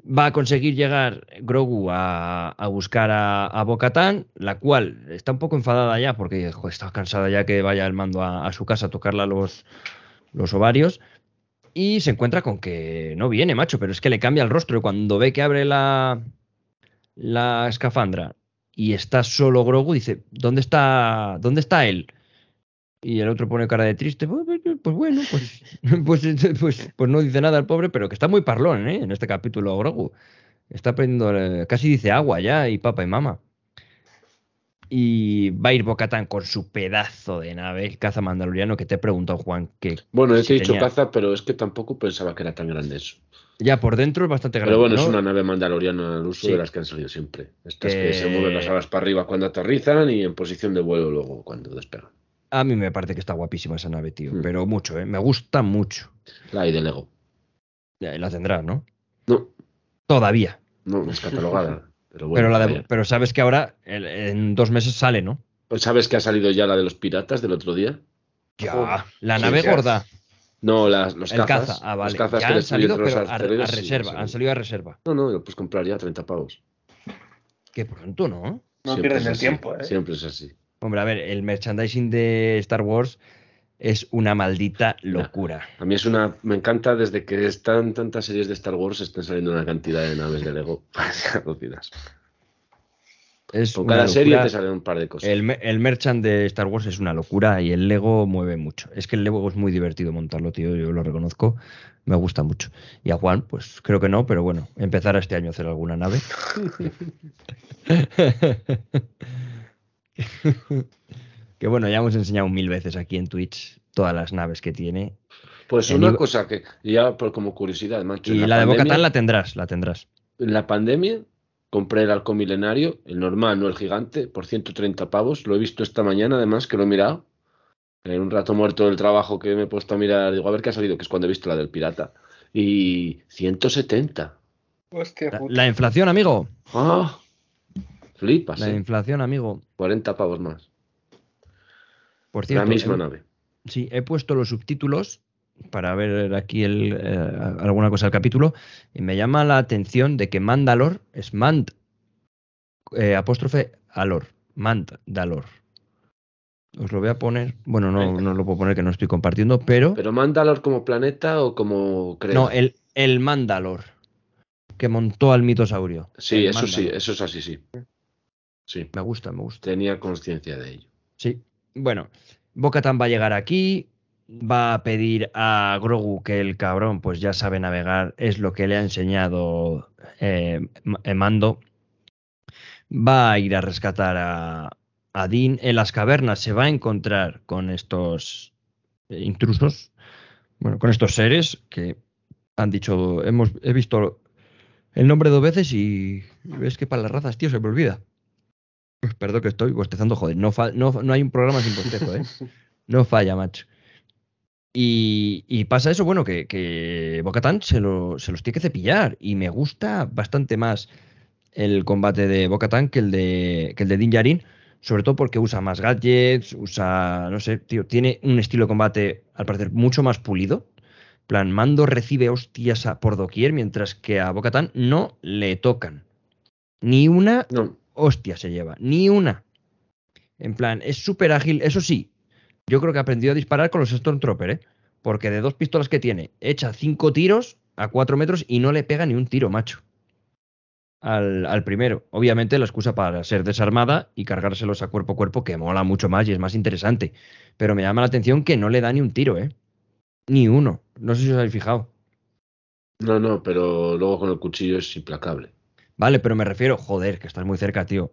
Va a conseguir llegar Grogu a, a buscar a, a Bo-Katan, la cual está un poco enfadada ya porque está cansada ya que vaya el mando a, a su casa a tocarla los, los ovarios. Y se encuentra con que no viene, macho, pero es que le cambia el rostro. Y cuando ve que abre la, la escafandra y está solo Grogu, dice: ¿Dónde está, ¿dónde está él? Y el otro pone cara de triste. Pues, pues, pues bueno, pues, *laughs* pues, pues, pues no dice nada el pobre, pero que está muy parlón ¿eh? en este capítulo Grogu. Está aprendiendo, eh, casi dice agua ya, y papá y mamá. Y va a ir Bocatán con su pedazo de nave, el caza mandaloriano, que te he preguntado, Juan, que Bueno, he si dicho tenía- caza, pero es que tampoco pensaba que era tan grande eso. ya por dentro es bastante grande. Pero bueno, es una nave mandaloriana al uso Sí. de las que han salido siempre. Estas que... Que- se mueven las alas para arriba cuando aterrizan y en posición de vuelo luego cuando despegan. A mí me parece que está guapísima esa nave, tío. Mm. Pero mucho, ¿eh? Me gusta mucho. La hay de Lego. La tendrás, ¿no? No, Todavía. no, es catalogada. *laughs* Pero bueno, pero, la de- vaya. pero sabes que ahora, el- en dos meses sale, ¿no? Pues ¿Sabes que ha salido ya la de los piratas del otro día? Ya. Joder. La nave gorda. No, las, los el cazas. caza. Ah, vale. Los cazas ya que han salido, pero a, reserva. sí. Han salido a reserva. No, no, lo puedes comprar ya a 30 pavos. Qué pronto, ¿no? No Siempre pierden es el así, tiempo, ¿eh? Siempre es así. Hombre, a ver, el merchandising de Star Wars es una maldita locura. A mí es una. Me encanta desde que están tantas series de Star Wars, están saliendo una cantidad de naves de Lego. *laughs* Es Con cada serie te salen un par de cosas. El merchant de Star Wars es una locura y el Lego mueve mucho. Es que el Lego es muy divertido montarlo, tío. Yo lo reconozco. Me gusta mucho. Y a Juan, pues creo que no, pero bueno, empezar este año a hacer alguna nave. *laughs* *laughs* que bueno, ya hemos enseñado mil veces aquí en Twitch todas las naves que tiene. Pues una cosa que, ya por como curiosidad, macho. Y en la de Bocatán la tendrás, la tendrás. En la pandemia compré el halcón milenario, el normal, no el gigante, por 130 pavos. Lo he visto esta mañana, además, que lo he mirado. En un rato muerto del trabajo que me he puesto a mirar, digo, a ver qué ha salido, que es cuando he visto la del pirata. Y 170. Hostia La, puta. la inflación, amigo. ¡Ah! Flipas, La ¿eh? inflación, amigo. 40 pavos más. Por cierto, la misma nave. Sí, he puesto los subtítulos para ver aquí el, eh, alguna cosa del capítulo y me llama la atención de que Mandalor es Mand, eh, apóstrofe Alor, Mandalor. Os lo voy a poner, bueno, no, no lo puedo poner que no estoy compartiendo, pero, ¿Pero Mandalor como planeta o como creo? no, el, el Mandalor que montó al mitosaurio. Sí, eso sí, eso es así, sí. Sí, Me gusta, me gusta. tenía conciencia de ello. Sí. Bueno, Bocatan va a llegar aquí, va a pedir a Grogu que el cabrón pues ya sabe navegar, es lo que le ha enseñado eh, eh, Mando. Va a ir a rescatar a, a Dean. En las cavernas se va a encontrar con estos eh, intrusos, bueno, con estos seres que han dicho, hemos, he visto el nombre dos veces y es que para las razas, tío, se me olvida. Perdón que estoy bostezando, joder. No, no, no hay un programa sin bostezo, ¿eh? No falla, macho. Y, y pasa eso, bueno, que, que Bocatán se, lo- se los tiene que cepillar. Y me gusta bastante más el combate de Bocatán que el de, que el de Din Djarin, sobre todo porque usa más gadgets, usa, no sé, tío, tiene un estilo de combate, al parecer, mucho más pulido. Plan, Mando recibe hostias a- por doquier, mientras que a Bocatán no le tocan. Ni una No, hostia se lleva, ni una. En plan, es súper ágil, eso sí, yo creo que aprendió a disparar con los Stormtrooper, ¿eh? Porque de dos pistolas que tiene, echa cinco tiros a cuatro metros y no le pega ni un tiro, macho. Al, al primero. Obviamente la excusa para ser desarmada y cargárselos a cuerpo a cuerpo, que mola mucho más y es más interesante. Pero me llama la atención que no le da ni un tiro, ¿eh? Ni uno. No sé si os habéis fijado. no, no, pero luego con el cuchillo es implacable. Vale, pero me refiero, joder, que estás muy cerca, tío.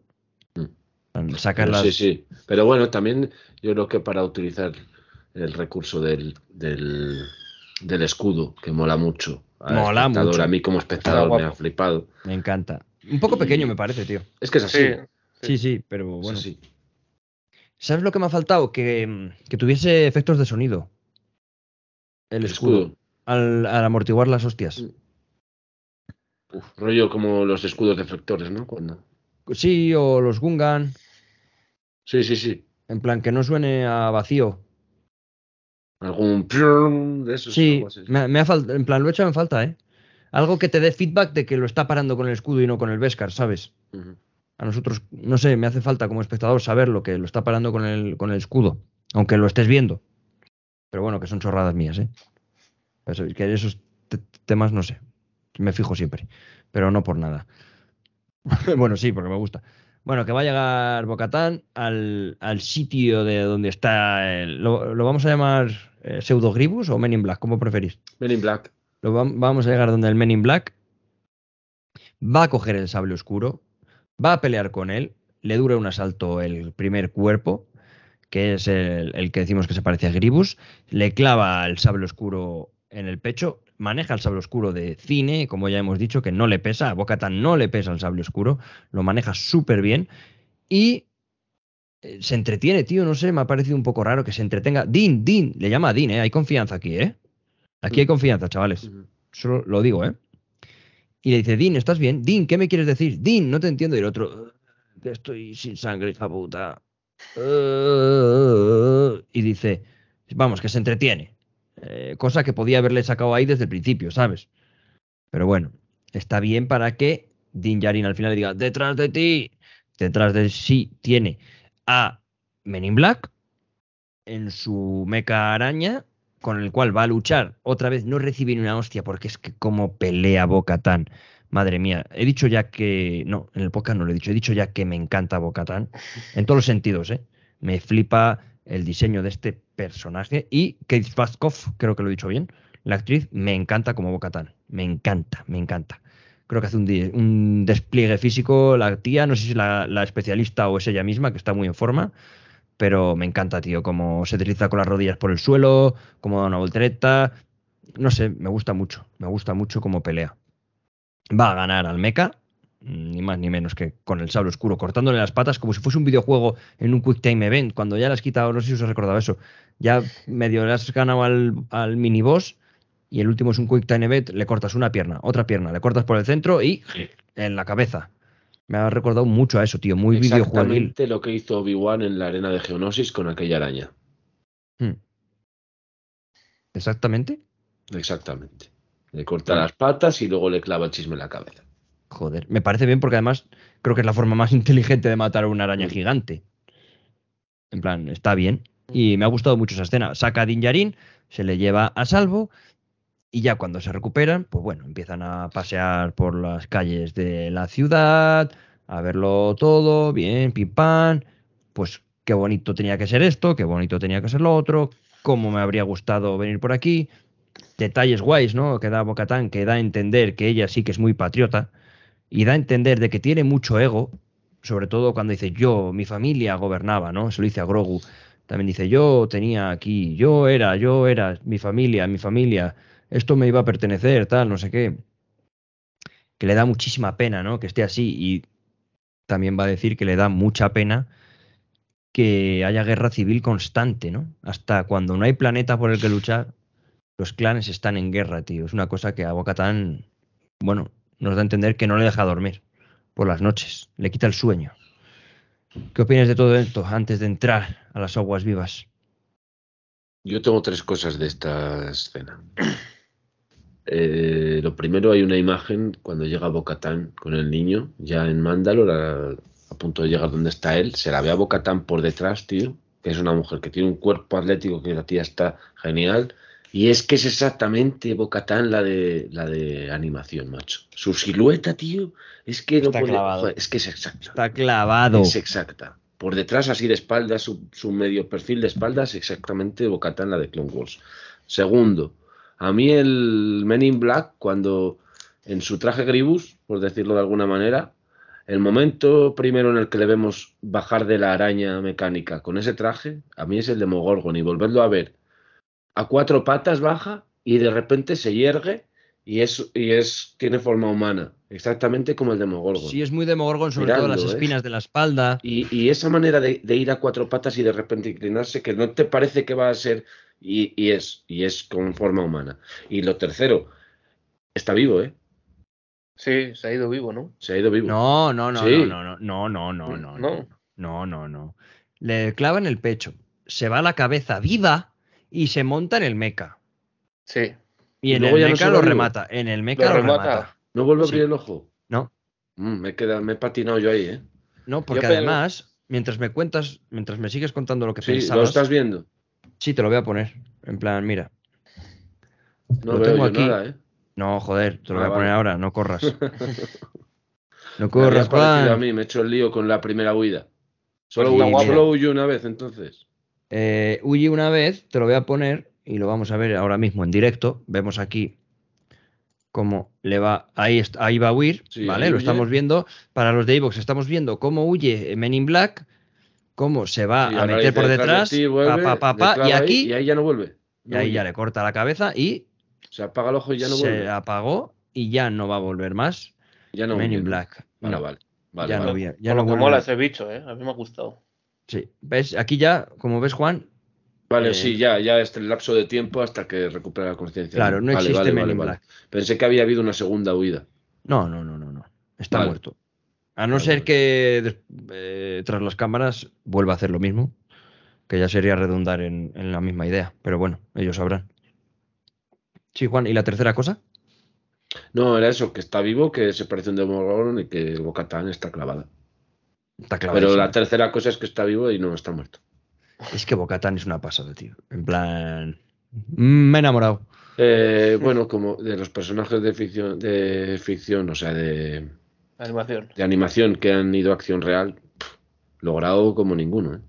Sacas Pero las... Sí, sí. Pero bueno, también yo creo que para utilizar el recurso del, del, del escudo, que mola mucho. Al Mola mucho. A mí como espectador me ha flipado. Me encanta. Un poco pequeño me parece, tío. Es que es así. Sí. Sí, sí, pero es bueno. así. ¿Sabes lo que me ha faltado? Que, mm, que tuviese efectos de sonido. El El escudo. escudo. Al, al amortiguar las hostias. Uf, rollo como los escudos deflectores, ¿no? Cuando... Sí, o los Gungan. Sí, sí, sí. En plan, que no suene a vacío. Algún de esos. Sí, me, me ha en plan, lo he hecho en falta, ¿eh? Algo que te dé feedback de que lo está parando con el escudo y no con el Beskar, ¿sabes? A nosotros, no sé, me hace falta como espectador saberlo, que lo está parando con el, con el escudo. Aunque lo estés viendo. Pero bueno, que son chorradas mías, ¿eh? Eso, que esos te- temas, no sé. Me fijo siempre. Pero no por nada. *laughs* bueno, sí, porque me gusta. Bueno, que va a llegar Bocatán al, al sitio de donde está el. ¿Lo, lo vamos a llamar eh, Pseudo Gribus o Men in Black? ¿Cómo preferís? Men in Black. Lo vam- vamos a llegar donde el Men in Black va a coger el sable oscuro, va a pelear con él, le dura un asalto el primer cuerpo, que es el, el que decimos que se parece a Gribus, le clava el sable oscuro en el pecho, maneja el sable oscuro de cine, como ya hemos dicho, que no le pesa, a Bocatan no le pesa el sable oscuro, lo maneja súper bien y eh, se entretiene, tío, no sé, me ha parecido un poco raro que se entretenga. Dean, Dean, le llama a Dean, ¿eh? Hay confianza aquí, ¿eh? Aquí hay confianza, chavales. Solo lo digo, ¿eh? Y le dice, Dean, ¿estás bien? Dean, ¿qué me quieres decir? Dean, no te entiendo. Y el otro, "Eh, que estoy sin sangre, hija puta. Eh", *laughs* Y dice, vamos, que se entretiene. Eh, cosa que podía haberle sacado ahí desde el principio, ¿sabes? Pero bueno, está bien para que Din Djarin al final diga, detrás de ti, detrás de sí tiene a Men in Black en su meca araña, con el cual va a luchar. Otra vez no recibe ni una hostia, porque es que como pelea Bocatán. Madre mía, he dicho ya que. No, en el podcast no lo he dicho, he dicho ya que me encanta Bocatán. En todos los sentidos, ¿eh? Me flipa el diseño de este personaje. Y Kate Vaskov, creo que lo he dicho bien, la actriz, me encanta como Bocatán. Me encanta, me encanta. Creo que hace un, despliegue físico la tía, no sé si la, la especialista o es ella misma, que está muy en forma, pero me encanta, tío, cómo se desliza con las rodillas por el suelo, cómo da una voltereta. No sé, me gusta mucho, me gusta mucho cómo pelea. Va a ganar al mecha, ni más ni menos que con el sable oscuro, cortándole las patas como si fuese un videojuego en un Quick Time Event, cuando ya le has quitado, no sé si os recordaba eso, ya medio le has ganado al, al miniboss y el último es un Quick Time Event, le cortas una pierna, otra pierna, le cortas por el centro y en la cabeza. Me ha recordado mucho a eso, tío, muy. Exactamente lo que hizo Obi-Wan en la arena de Geonosis con aquella araña. Hmm. Exactamente. Exactamente. Le corta las patas y luego le clava el chisme en la cabeza. Joder, me parece bien porque además creo que es la forma más *laughs* inteligente de matar a una araña Mm. gigante. En plan, está bien. Y me ha gustado mucho esa escena. Saca a Din Djarin, se le lleva a salvo y ya cuando se recuperan, pues bueno, empiezan a pasear por las calles de la ciudad, a verlo todo, bien, pim pam. Pues qué bonito tenía que ser esto, qué bonito tenía que ser lo otro, cómo me habría gustado venir por aquí. Detalles guays, ¿no? Que da Bocatán, que da a entender que ella sí que es muy patriota y da a entender de que tiene mucho ego, sobre todo cuando dice yo, mi familia gobernaba, ¿no? Se lo dice a Grogu. También dice yo tenía aquí, yo era, yo era, mi familia, mi familia, esto me iba a pertenecer, tal, no sé qué. Que le da muchísima pena, ¿no? Que esté así y también va a decir que le da mucha pena que haya guerra civil constante, ¿no? Hasta cuando no hay planeta por el que luchar, los clanes están en guerra, tío. Es una cosa que a Bocatán, bueno, nos da a entender que no le deja dormir por las noches, le quita el sueño. ¿Qué opinas de todo esto antes de entrar a las aguas vivas? Yo tengo tres cosas de esta escena. *clears throat* Eh, lo primero, hay una imagen cuando llega Bocatán con el niño, ya en Mandalor, a, a punto de llegar donde está él. Se la ve a Bocatán por detrás, tío, que es una mujer que tiene un cuerpo atlético, que la tía está genial. Y es que es exactamente Bocatán la de, la de animación, macho. Su silueta, tío, es que no Está puede- joder, es que es exacta. Está clavado. Es exacta. Por detrás, así de espaldas, su, su medio perfil de espaldas, exactamente Bocatán la de Clone Wars. Segundo, a mí el Men in Black, cuando en su traje Gribus, por decirlo de alguna manera, el momento primero en el que le vemos bajar de la araña mecánica con ese traje, a mí es el de Mogorgon y volverlo a ver a cuatro patas baja y de repente se yergue y es, y es tiene forma humana, exactamente como el de Mogorgon. Sí, es muy Demogorgon, sobre todo Mirando, las ¿eh? espinas de la espalda. Y, y esa manera de, de ir a cuatro patas y de repente inclinarse, que no te parece que va a ser, y, y es, y es con forma humana. Y lo tercero, está vivo, ¿eh? Sí, se ha ido vivo, ¿no? Se ha ido vivo. No, no, no, Sí. no, no, no, no, no, no, no, No. no, no, no. Le clava en el pecho, se va la cabeza viva y se monta en el meca. Sí. Y Y en luego el no meca lo remata. En el meca Lo lo, remata. remata. ¿No vuelve a Sí. abrir el ojo? No, Mm, me, he quedado, me he patinado yo ahí, ¿eh? no, porque además, mientras me cuentas, mientras me sigues contando lo que Sí, lo pensabas, estás viendo. sí te lo voy a poner. En plan, mira. No Lo veo tengo yo aquí. nada, ¿eh? No, joder, te lo Ah, voy a poner vale. ahora, no corras. *laughs* No Me corras, parecido a mí, me he hecho el lío con la primera huida. Solo, Sí, solo huyo una vez, entonces. Eh, huye una vez, te lo voy a poner y lo vamos a ver ahora mismo en directo. Vemos aquí cómo le va. Ahí, ahí va a huir, Sí, ¿vale? ahí Lo huye. estamos viendo. Para los de Evox estamos viendo cómo huye Men in Black, cómo se va a meter por detrás, de ti, pa, vuelve, pa, pa, le pa, clava y ahí, aquí, y ahí ya no vuelve. y ahí huye. ya le corta la cabeza y Se apaga el ojo y ya no se vuelve. apagó y ya no va a volver más Ya no Men huye, in ¿no? Black. Vale, No, vale. Vale, ya vale. no ya no lo que vuelve. mola ese bicho, ¿eh? A mí me ha gustado. Sí, ¿ves? Aquí ya, como ves, Juan, Vale, Eh, sí, ya, ya este lapso de tiempo hasta que recupera la conciencia. claro, no Vale, existe vale, Men vale, in vale. Black. Pensé que había habido una segunda huida. No, no, no, no, no. Está muerto. A no ser que eh, tras las cámaras vuelva a hacer lo mismo, que ya sería redundar en, en la misma idea. Pero bueno, ellos sabrán. Sí, Juan, ¿y la tercera cosa? No, era eso, que está vivo, que se parece a un Demogorgon y que Bocatán está clavada. Está Pero la tercera cosa es que está vivo y no está muerto. Es que Bocatán es una pasada, tío. En plan. mm, Me he enamorado. Eh, bueno, como de los personajes de ficción, de ficción, o sea, de, Animación. de animación que han ido a acción real, pff, logrado como ninguno, ¿eh?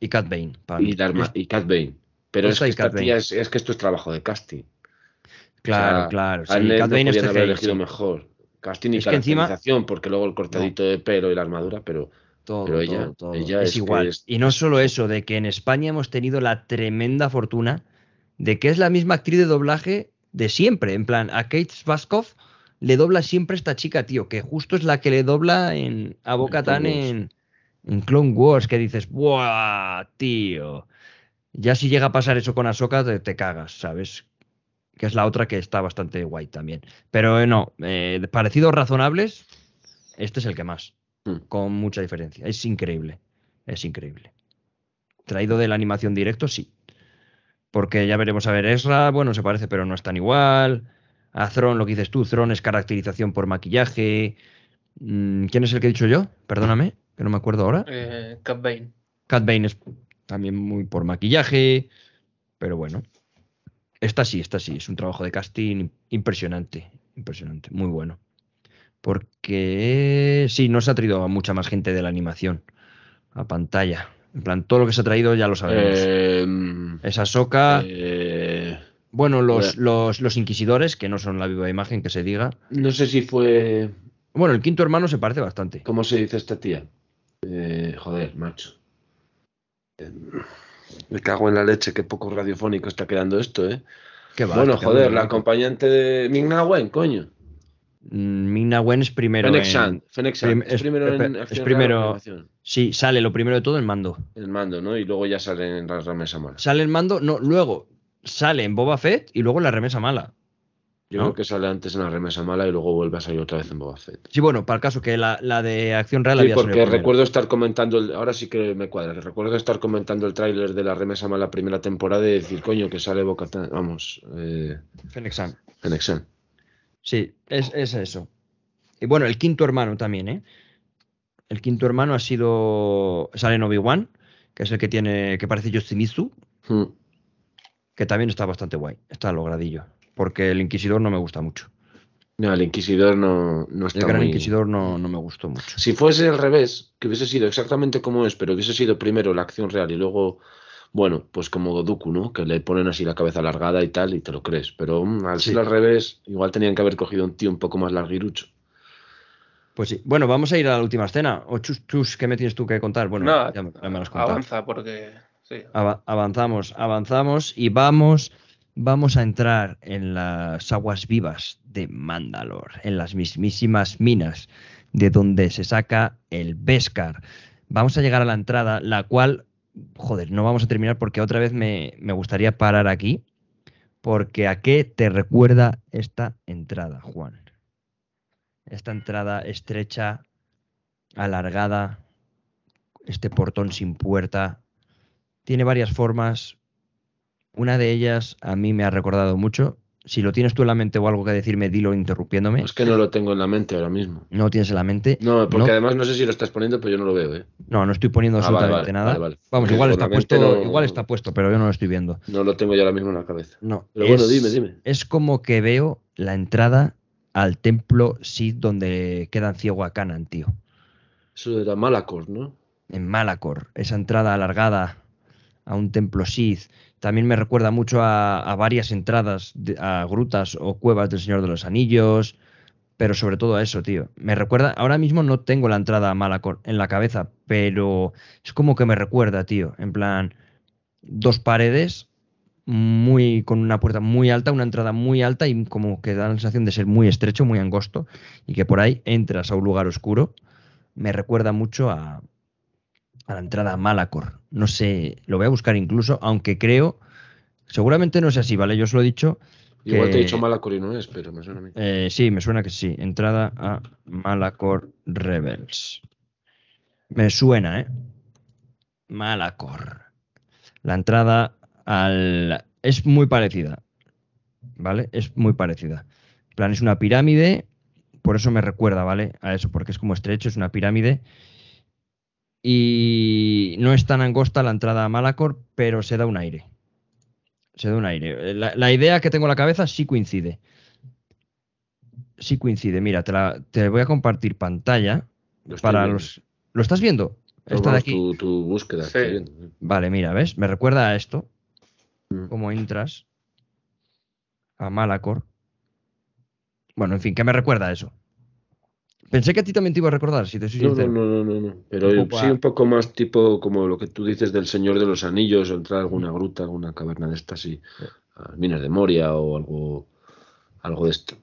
Y Cat Bane. para mí. Y, Dharma- y Cat Bane. Pero es que, esta tía es, es que esto es trabajo de casting. Claro, O sea, claro. Sí, Cat no Bane es podían haber elegido sí. mejor. Casting y Es que encima- caracterización, porque luego el cortadito de pelo y la armadura, pero Todo, Pero ella- todo, todo. ella es, igual. es- Y no solo eso, de que en España hemos tenido la tremenda fortuna de que es la misma actriz de doblaje de siempre. En plan, a Kate Spaskov le dobla siempre esta chica, tío, que justo es la que le dobla en, a Boca Tan en, en Clone Wars, que dices, ¡buah, tío! Ya si llega a pasar eso con Ahsoka, te, te cagas, ¿sabes? Que es la otra que está bastante guay también. Pero eh, no, eh, parecidos razonables, este es el que más Mm. con mucha diferencia. Es increíble, es increíble. Traído de la animación directo, sí. Porque ya veremos a ver Ezra, bueno, se parece, pero no es tan igual. A Thron, lo que dices tú, Thron es caracterización por maquillaje. Mm, ¿Quién es el que he dicho yo? Perdóname, que no me acuerdo ahora. Eh, Cat Bane. Cat Bane es también muy por maquillaje, pero bueno. Esta sí, esta sí, es un trabajo de casting impresionante, impresionante, muy bueno. Porque sí, no se ha traído a mucha más gente de la animación a pantalla. En plan, todo lo que se ha traído ya lo sabemos. eh, Esa soca, eh, bueno, los, los, los inquisidores, que no son la viva imagen, que se diga. no sé si fue. Bueno, el quinto hermano se parece bastante. ¿Cómo se dice esta tía? Eh, joder, macho. Eh, Me cago en la leche, qué poco radiofónico está quedando esto, ¿eh? ¿Qué va? bueno, joder, la acompañante de Ming-Na Wen, coño. Mm, Ming-Na Wen es primero. Fennec en- Fennec prim- es, es- primero en es acción primero- animación? Sí, sale lo primero de todo en mando. El mando, ¿no? Y luego ya sale en las remesa mala. Sale en mando, no, luego sale en Boba Fett y luego en la remesa mala. Yo ¿no? creo que sale antes en la remesa mala y luego vuelve a salir otra vez en Boba Fett. Sí, bueno, para el caso que la, la de acción real Sí, había porque primero. recuerdo estar comentando, el- ahora sí que me cuadra, recuerdo estar comentando el tráiler de la remesa mala primera temporada y decir, coño, que sale Boca vamos, eh, Fennec. Sí, es, es eso. Y bueno, el quinto hermano también, ¿eh? El quinto hermano ha sido. Sale en Obi-Wan, que es el que tiene. que parece Yoshimizu, Hmm. que también está bastante guay. Está logradillo. Porque el Inquisidor no me gusta mucho. No, el Inquisidor no, no El está Gran muy... Inquisidor no, no me gustó mucho. Si fuese al revés, que hubiese sido exactamente como es, pero hubiese sido primero la acción real y luego, bueno, pues como Dooku, ¿no? Que le ponen así la cabeza alargada y tal y te lo crees. Pero mm, al Sí. ser al revés, igual tenían que haber cogido un tío un poco más larguirucho. Pues sí. Bueno, vamos a ir a la última escena. O chus, chus, ¿qué me tienes tú que contar? Bueno, No, ya, me- ya me lo has contado. avanza porque. Sí. Ava- avanzamos, avanzamos y vamos, vamos a entrar en las aguas vivas de Mandalor, en las mismísimas minas de donde se saca el Beskar. Vamos a llegar a la entrada, la cual, joder, no vamos a terminar porque otra vez me, me gustaría parar aquí, porque ¿a qué te recuerda esta entrada, Juan? Esta entrada estrecha, alargada, este portón sin puerta, tiene varias formas. Una de ellas a mí me ha recordado mucho. Si lo tienes tú en la mente o algo que decirme, dilo interrumpiéndome. Es que no lo tengo en la mente ahora mismo. No lo tienes en la mente. No, porque no, además no sé si lo estás poniendo, pero yo no lo veo, ¿eh? no, no estoy poniendo Ah, absolutamente vale, nada. vale. Vamos, igual está puesto, no- igual está puesto, pero yo no lo estoy viendo. No lo tengo yo ahora mismo en la cabeza. No. Pero bueno, dime, dime. Es como que veo la entrada al templo Sith donde quedan ciego a Kanan, tío. Eso era Malacor, ¿no? en Malacor, esa entrada alargada a un templo Sith También me recuerda mucho a, varias entradas, a grutas o cuevas del Señor de los Anillos, pero sobre todo a eso, tío. Me recuerda, ahora mismo no tengo la entrada a Malacor en la cabeza, pero es como que me recuerda, tío. En plan, dos paredes muy con una puerta muy alta, una entrada muy alta y como que da la sensación de ser muy estrecho, muy angosto y que por ahí entras a un lugar oscuro. Me recuerda mucho a, a la entrada a Malacor. No sé, lo voy a buscar incluso, aunque creo, seguramente no es así, ¿vale? Yo os lo he dicho. Igual te he dicho Malacor y no es, pero me suena a mí. eh, sí, me suena que sí. Entrada a Malacor Rebels. Me suena, ¿eh? Malacor. La entrada al... Es muy parecida. ¿Vale? Es muy parecida. En plan, es una pirámide. Por eso me recuerda, ¿vale? A eso, porque es como estrecho, es una pirámide. Y no es tan angosta la entrada a Malacor, pero se da un aire. Se da un aire. La, la idea que tengo en la cabeza sí coincide. Sí coincide. Mira, te, la, te voy a compartir pantalla Lo para viendo. los. ¿Lo estás viendo? Esta de aquí. Tu, tu búsqueda. Sí. viendo. Vale, mira, ¿ves? Me recuerda a esto. Mm. Cómo entras a Malacor. Bueno, en fin, ¿qué me recuerda a eso? Pensé que a ti también te iba a recordar, si te soy No, no, sincero. no, no, no, no. Pero Un sí a- un poco más tipo como lo que tú dices del Señor de los Anillos, o entrar a alguna gruta, alguna caverna de estas y a Minas de Moria o algo, algo de esto.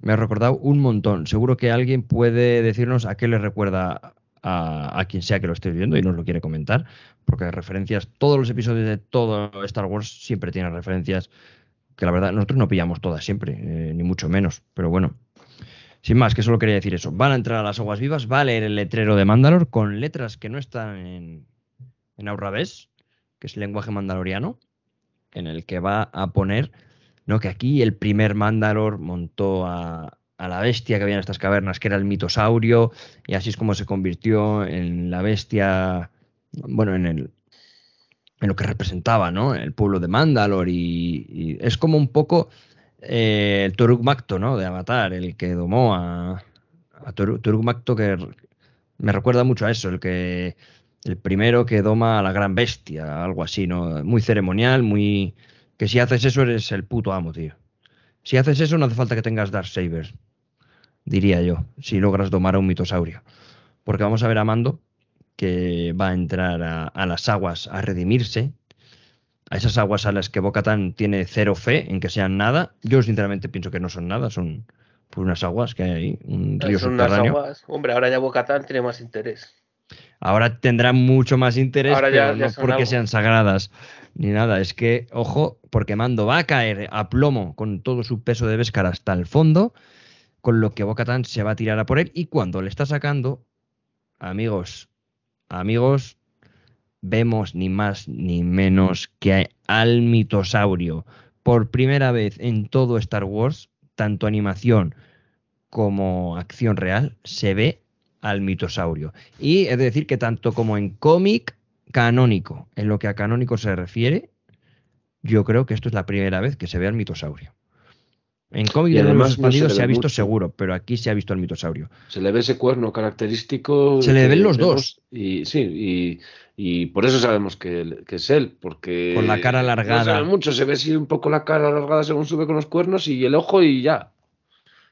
Me ha recordado un montón. Seguro que alguien puede decirnos a qué le recuerda a, a quien sea que lo esté viendo y nos lo quiere comentar, porque referencias, todos los episodios de todo Star Wars siempre tienen referencias que la verdad nosotros no pillamos todas siempre, eh, ni mucho menos, pero bueno. Sin más, que solo quería decir eso. Van a entrar a las aguas vivas, va a leer el letrero de Mandalor con letras que no están en, en que es el lenguaje mandaloriano, en el que va a poner ¿no? Que aquí el primer Mandalor montó a, a la bestia que había en estas cavernas, que era el mitosaurio, y así es como se convirtió en la bestia, bueno, en el en lo que representaba, ¿no? El pueblo de Mandalor y es como un poco eh, el Toruk Macto, ¿no? De Avatar, el que domó a, a Macto que me recuerda mucho a eso, el que el primero que doma a la gran bestia, algo así, ¿no? Muy ceremonial, muy que si haces eso eres el puto amo, tío. Si haces eso no hace falta que tengas Darksaber, diría yo, si logras domar a un mitosaurio. Porque vamos a ver a Mando que va a entrar a las aguas a redimirse, a esas aguas a las que Bocatan tiene cero fe en que sean nada. Yo sinceramente pienso que no son nada, son pues unas aguas que hay ahí, un río Son unas aguas. Hombre, ahora ya Bocatán tiene más interés. Ahora tendrán mucho más interés, Ahora ya- pero ya no porque sean sagradas ni nada. Es que, ojo, porque Mando va a caer a plomo con todo su peso de Beskar hasta el fondo, con lo que Bocatan se va a tirar a por él. Y cuando le está sacando, amigos, amigos, vemos ni más ni menos que al mitosaurio. Por primera vez en todo Star Wars, tanto animación como acción real, se ve al mitosaurio. Y es decir que tanto como en cómic canónico, en lo que a canónico se refiere, yo creo que esto es la primera vez que se ve al mitosaurio. En cómic de los no se ha visto mucho. seguro, pero aquí se ha visto al mitosaurio. Se le ve ese cuerno característico. Se le ven los dos. Y sí, y, y por eso sabemos que, que es él, porque. Con la cara alargada. No se ve mucho, se ve así un poco la cara alargada según sube con los cuernos y el ojo y ya.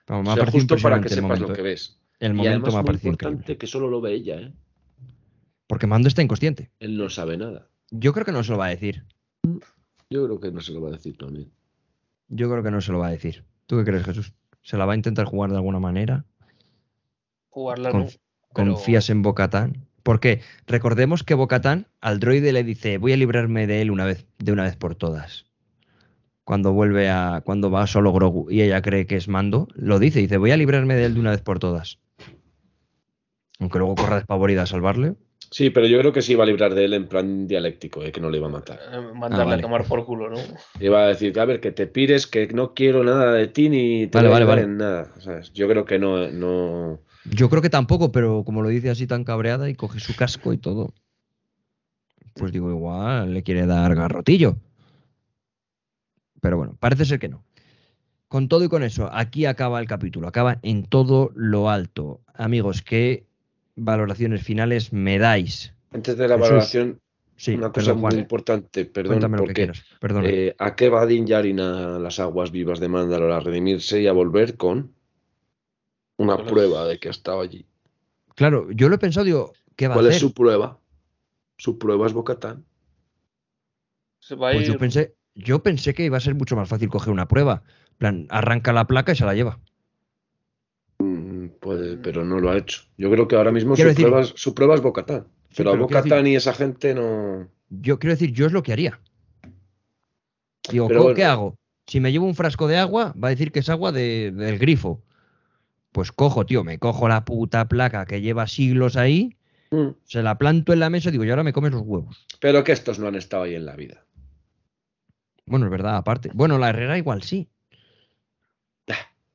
Vamos, me O sea, justo para que sepas momento. lo que ¿eh? ves. El y momento además me ha parecido importante increíble. que solo lo ve ella, ¿eh? Porque Mando está inconsciente. Él no sabe nada. Yo creo que no se lo va a decir. Yo creo que no se lo va a decir también. Yo creo que no se lo va a decir. ¿Tú qué crees, Jesús? ¿Se la va a intentar jugar de alguna manera? Jugarla Con- no. pero- ¿Confías en Bocatán? Porque recordemos que Bocatán al droide le dice, voy a librarme de él una vez, de una vez por todas. Cuando vuelve a, cuando va solo Grogu y ella cree que es Mando, lo dice, dice, voy a librarme de él de una vez por todas. Aunque luego corra despavorida a salvarle. Sí, pero yo creo que sí iba a librar de él en plan dialéctico, ¿eh? que no le iba a matar. eh, mandarle Ah, vale. a tomar por culo, ¿no? Iba a decir, a ver, que te pires, que no quiero nada de ti ni te Vale, vale, vale. en nada. ¿sabes? Yo creo que no, no. Yo creo que tampoco, pero como lo dice así tan cabreada y coge su casco y todo, pues digo, igual le quiere dar garrotillo. Pero bueno, parece ser que no. Con todo y con eso, aquí acaba el capítulo, acaba en todo lo alto. Amigos, ¿qué valoraciones finales me dais? Antes de la Jesús. valoración, Sí, Una cosa perdón, muy Juan. importante, perdón, Cuéntame lo que porque quieras. Eh, ¿a qué va Din Djarin a las aguas vivas de Mandalor a redimirse y a volver con una prueba de que ha estado allí? claro, yo lo he pensado, digo, ¿qué va a ¿Cuál hacer? es su prueba? Su prueba es Bocatán. Se va a Pues ir. yo pensé, yo pensé que iba a ser mucho más fácil coger una prueba. En plan, arranca la placa y se la lleva. Mm, Puede, pero no lo ha hecho. Yo creo que ahora mismo su decir- prueba, es, su prueba es Bocatán. Sí, pero a pero quiero Bocatán y esa gente no. Yo quiero decir, yo es lo que haría. Digo, Pero ¿cómo- bueno. ¿qué hago? Si me llevo un frasco de agua, va a decir que es agua de- del grifo. Pues cojo, tío, me cojo la puta placa que lleva siglos ahí, Mm. se la planto en la mesa y digo, y ahora me comes los huevos. Pero que estos no han estado ahí en la vida. Bueno, es verdad, aparte. Bueno, la Herrera igual sí.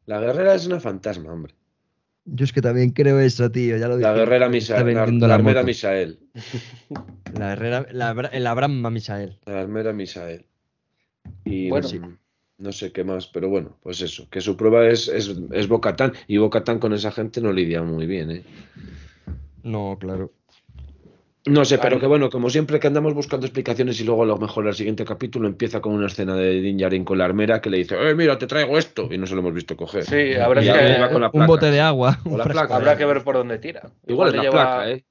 La guerrera es una fantasma, hombre. Yo es que también creo eso, tío. Ya lo La dije. guerrera Está Misael. La, la la moto. Misael. La Herrera, la, el Abraham Misael. La armera Misael. Y Bueno. mm, no sé qué más, pero bueno, pues eso, que su prueba es, es, es Bocatán. Y Bocatán con esa gente no lidia muy bien, ¿eh? No, claro. No sé, pero que bueno, como siempre que andamos buscando explicaciones y luego a lo mejor el siguiente capítulo empieza con una escena de Din Djarin con la armera que le dice, eh, mira, te traigo esto. Y no se lo hemos visto coger. Sí, habrá Y que- con la un bote de agua. O la placa, Habrá que ver por dónde tira. Igual es le la lleva, placa, ¿eh?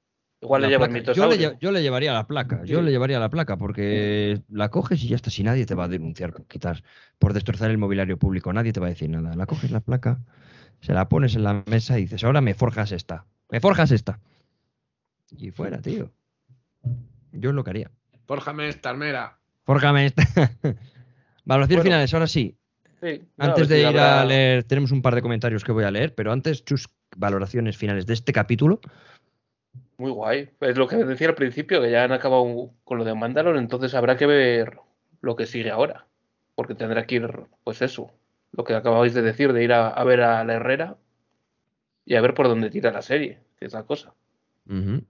Igual La le yo, le, yo le llevaría la placa. Yo le llevaría la placa porque la coges y ya está. Si nadie te va a denunciar por quitar, por destrozar el mobiliario público, nadie te va a decir nada. La coges la placa, se la pones en la mesa y dices, ahora me forjas esta. Me forjas esta. Y fuera, tío. Yo es lo que haría. Fórjame esta armera. Fórjame esta. *laughs* Valoraciones Bueno. finales, ahora sí. Sí, Antes sí, de ir habrá- a leer, tenemos un par de comentarios que voy a leer, pero antes, tus valoraciones finales de este capítulo. Muy guay. Es lo que decía al principio, que ya han acabado con lo de Mandalor, entonces habrá que ver lo que sigue ahora. Porque tendrá que ir, pues eso, lo que acabáis de decir, de ir a, a ver a la Herrera y a ver por dónde tira la serie, que es la cosa. Ujú.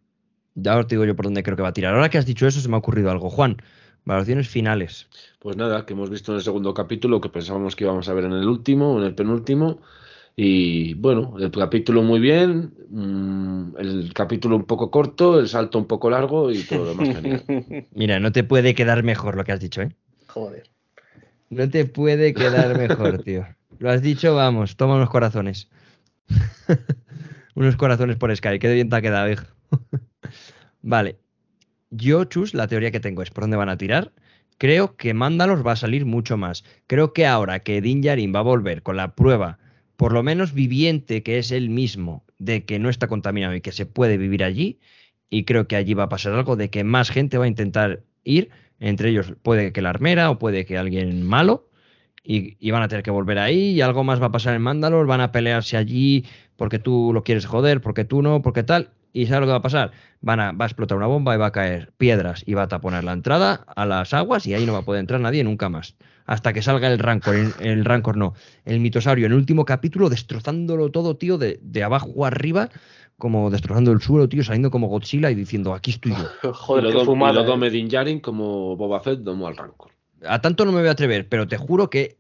Ya os digo yo por dónde creo que va a tirar. Ahora que has dicho eso, se me ha ocurrido algo. Juan, valoraciones finales. Pues nada, que hemos visto en el segundo capítulo que pensábamos que íbamos a ver en el último, en el penúltimo. Y bueno, el capítulo muy bien, mm, el capítulo un poco corto, el salto un poco largo y todo lo demás *laughs* genial. Mira, no te puede quedar mejor lo que has dicho, ¿eh? Joder. No te puede quedar *laughs* mejor, tío. Lo has dicho, vamos, toma unos corazones. *laughs* unos corazones por Sky, qué bien te ha quedado, hijo. vale. Yo, Chus, la teoría que tengo es por dónde van a tirar. Creo que Mándalos va a salir mucho más. Creo que ahora que Din Djarin va a volver con la prueba, por lo menos viviente, que es él mismo, de que no está contaminado y que se puede vivir allí, y creo que allí va a pasar algo de que más gente va a intentar ir, entre ellos puede que la armera o puede que alguien malo, y, y van a tener que volver ahí, y algo más va a pasar en Mandalor, van a pelearse allí porque tú lo quieres joder, porque tú no, porque tal, y ¿sabes lo que va a pasar? Van a, va a explotar una bomba y va a caer piedras y va a taponar la entrada a las aguas y ahí no va a poder entrar nadie nunca más. Hasta que salga el Rancor, el, el Rancor no, el mitosaurio en el último capítulo destrozándolo todo, tío, de, de abajo arriba, como destrozando el suelo, tío, saliendo como Godzilla y diciendo, aquí estoy yo. *laughs* Joder, lo, fumada. lo eh. dome Din Djarin como Boba Fett domó al Rancor. A tanto no me voy a atrever, pero te juro que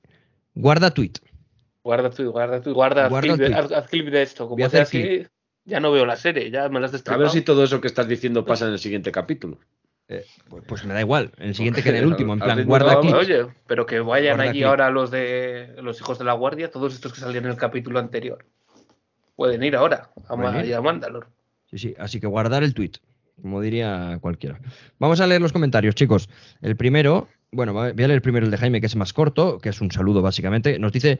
guarda tweet. Guarda tu, guarda tu, guarda, haz Guarda clip de, tu- haz- haz clip de esto. Como sea así, ya no veo la serie, ya me las has A ver si todo eso que estás diciendo pasa en el siguiente capítulo. Eh, pues, pues me da igual, en el siguiente *laughs* que en el último, en plan, guarda clips. Oye, pero que vayan Guarda allí clip. ahora los de los hijos de la guardia, todos estos que salían en el capítulo anterior. Pueden ir ahora a, ir. a Mandalor. Sí, sí, así que guardar el tweet, como diría cualquiera. Vamos a leer los comentarios, chicos. El primero, bueno, voy a leer primero el de Jaime, que es más corto, que es un saludo básicamente. Nos dice,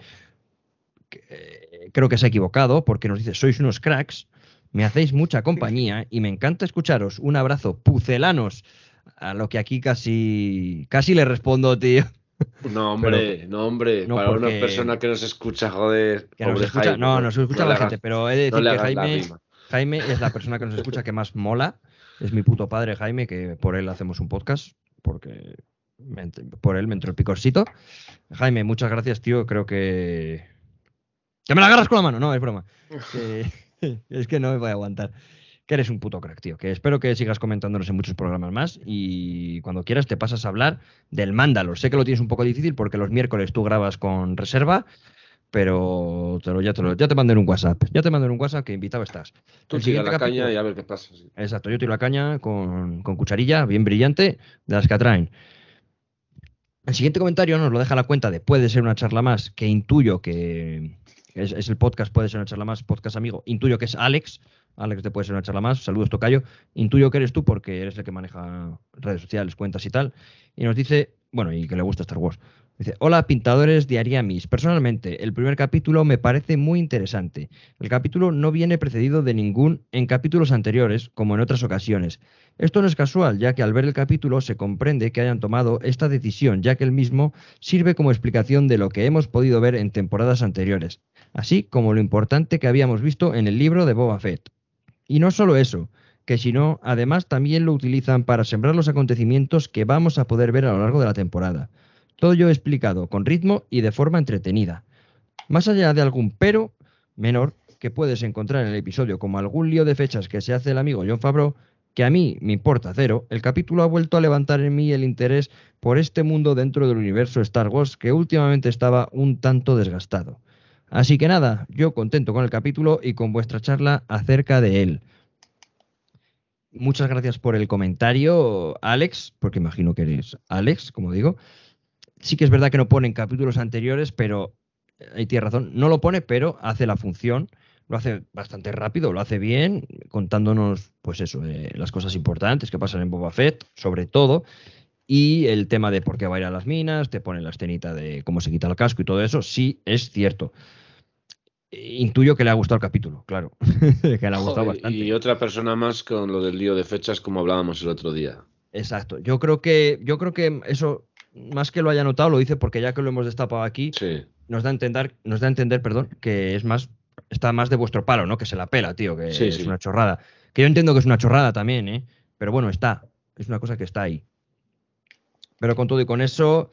eh, creo que se ha equivocado, porque nos dice, sois unos cracks, me hacéis mucha compañía y me encanta escucharos. Un abrazo, pucelanos. A lo que aquí casi, casi le respondo, tío. *laughs* No, hombre, no, hombre. no, para una persona que nos escucha, joder. Que nos pobre escucha, Jaime, no, nos escucha no la gente, pero he de decir que Jaime. Jaime es la persona que nos escucha que más mola. Es mi puto padre, Jaime, que por él hacemos un podcast, porque me por él me entró el picorcito. Jaime, muchas gracias, tío. Creo que. ¡Que me la agarras con la mano! No, es broma. *laughs* *laughs* Es que no me voy a aguantar. Que eres un puto crack, tío. Que espero que sigas comentándonos en muchos programas más. Y cuando quieras te pasas a hablar del Mándalo. Sé que lo tienes un poco difícil porque los miércoles tú grabas con reserva. pero te lo, ya, te lo, ya te mandé en un WhatsApp. Ya te mandé en un WhatsApp que invitado estás. Tú El tira la capítulo- caña y a ver qué pasa. sí. Exacto, yo tiro la caña con, con cucharilla, bien brillante, de las que atraen. El siguiente comentario nos lo deja la cuenta de Puede ser una charla más, que intuyo que es, el podcast Puede ser una charla más, podcast amigo. Intuyo que es Alex, Alex de Puede ser una charla más. Saludos, Tocayo. Intuyo que eres tú porque eres el que maneja redes sociales, cuentas y tal. Y nos dice, bueno, y que le gusta Star Wars. Dice, hola pintadores de Ariamis. Personalmente, el primer capítulo me parece muy interesante. El capítulo no viene precedido de ningún en capítulos anteriores, como en otras ocasiones. Esto no es casual, ya que al ver el capítulo se comprende que hayan tomado esta decisión, ya que el mismo sirve como explicación de lo que hemos podido ver en temporadas anteriores, así como lo importante que habíamos visto en el libro de Boba Fett. Y no solo eso, que si no, además también lo utilizan para sembrar los acontecimientos que vamos a poder ver a lo largo de la temporada. Todo ello explicado con ritmo y de forma entretenida. Más allá de algún pero menor que puedes encontrar en el episodio, como algún lío de fechas que se hace el amigo John Favreau, que a mí me importa cero, el capítulo ha vuelto a levantar en mí el interés por este mundo dentro del universo Star Wars que últimamente estaba un tanto desgastado. Así que nada, yo contento con el capítulo y con vuestra charla acerca de él. Muchas gracias por el comentario, Alex, porque imagino que eres Alex, como digo. Sí que es verdad que no pone en capítulos anteriores, pero eh, ahí tiene razón, no lo pone, pero hace la función, lo hace bastante rápido, lo hace bien, contándonos, pues eso, eh, las cosas importantes que pasan en Boba Fett, sobre todo, y el tema de por qué va a ir a las minas, te pone la escenita de cómo se quita el casco y todo eso, sí es cierto. Intuyo que le ha gustado el capítulo, claro, *laughs* que le ha gustado Joder, bastante. Y otra persona más con lo del lío de fechas, como hablábamos el otro día. Exacto. Yo creo que, yo creo que eso, más que lo haya notado, lo dice porque ya que lo hemos destapado aquí, Sí. nos da a entender, nos da a entender, perdón, que es más, está más de vuestro palo, ¿no? Que se la pela, tío, que Sí, es sí. una chorrada. Que yo entiendo que es una chorrada también, ¿eh? Pero bueno, está. Es una cosa que está ahí. Pero con todo y con eso,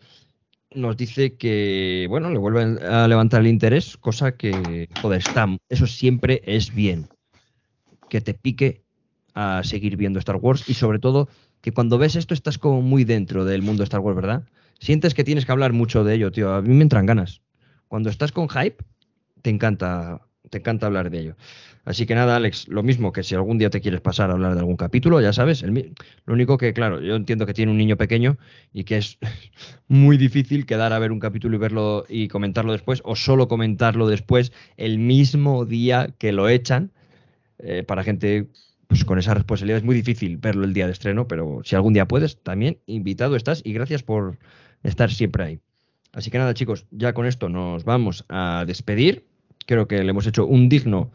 nos dice que, bueno, le vuelven a levantar el interés, cosa que, joder, está, eso siempre es bien. Que te pique a seguir viendo Star Wars y sobre todo que cuando ves esto estás como muy dentro del mundo de Star Wars, ¿verdad? Sientes que tienes que hablar mucho de ello, tío. A mí me entran ganas. Cuando estás con hype, te encanta, te encanta hablar de ello. Así que nada, Alex, lo mismo que si algún día te quieres pasar a hablar de algún capítulo, ya sabes. el lo único que, claro, yo entiendo que tiene un niño pequeño y que es *laughs* muy difícil quedar a ver un capítulo y verlo y comentarlo después, o solo comentarlo después el mismo día que lo echan. Eh, para gente pues, con esa responsabilidad es muy difícil verlo el día de estreno, pero si algún día puedes, también invitado estás y gracias por estar siempre ahí. Así que nada, chicos, ya con esto nos vamos a despedir. Creo que le hemos hecho un digno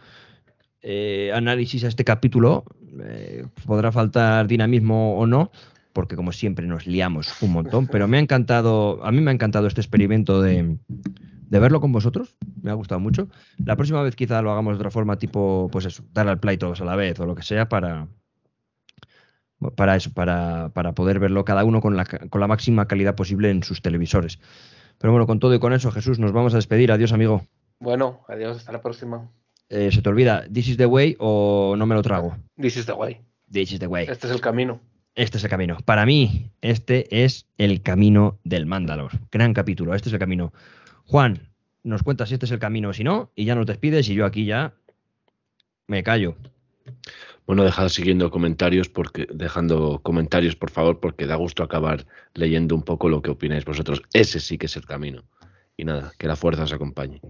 eh, análisis a este capítulo. Eh, podrá faltar dinamismo o no, porque como siempre nos liamos un montón, pero me ha encantado, a mí me ha encantado este experimento de, verlo con vosotros, me ha gustado mucho. La próxima vez quizá lo hagamos de otra forma, tipo, pues eso, dar al play todos a la vez o lo que sea para, para eso, para, para poder verlo cada uno con la, con la máxima calidad posible en sus televisores. Pero bueno, con todo y con eso, Jesús, nos vamos a despedir. Adiós, amigo. Bueno, adiós, hasta la próxima. Eh, ¿Se te olvida, this is the way o no me lo trago? This is the way. This is the way. Este es el camino. Este es el camino. Para mí, este es el camino del Mandalor. Gran capítulo, este es el camino. Juan, nos cuentas si este es el camino o si no, y ya nos despides y yo aquí ya me callo. Bueno, dejad siguiendo comentarios porque dejando comentarios, por favor, porque da gusto acabar leyendo un poco lo que opináis vosotros. Ese sí que es el camino. Y nada, que la fuerza os acompañe.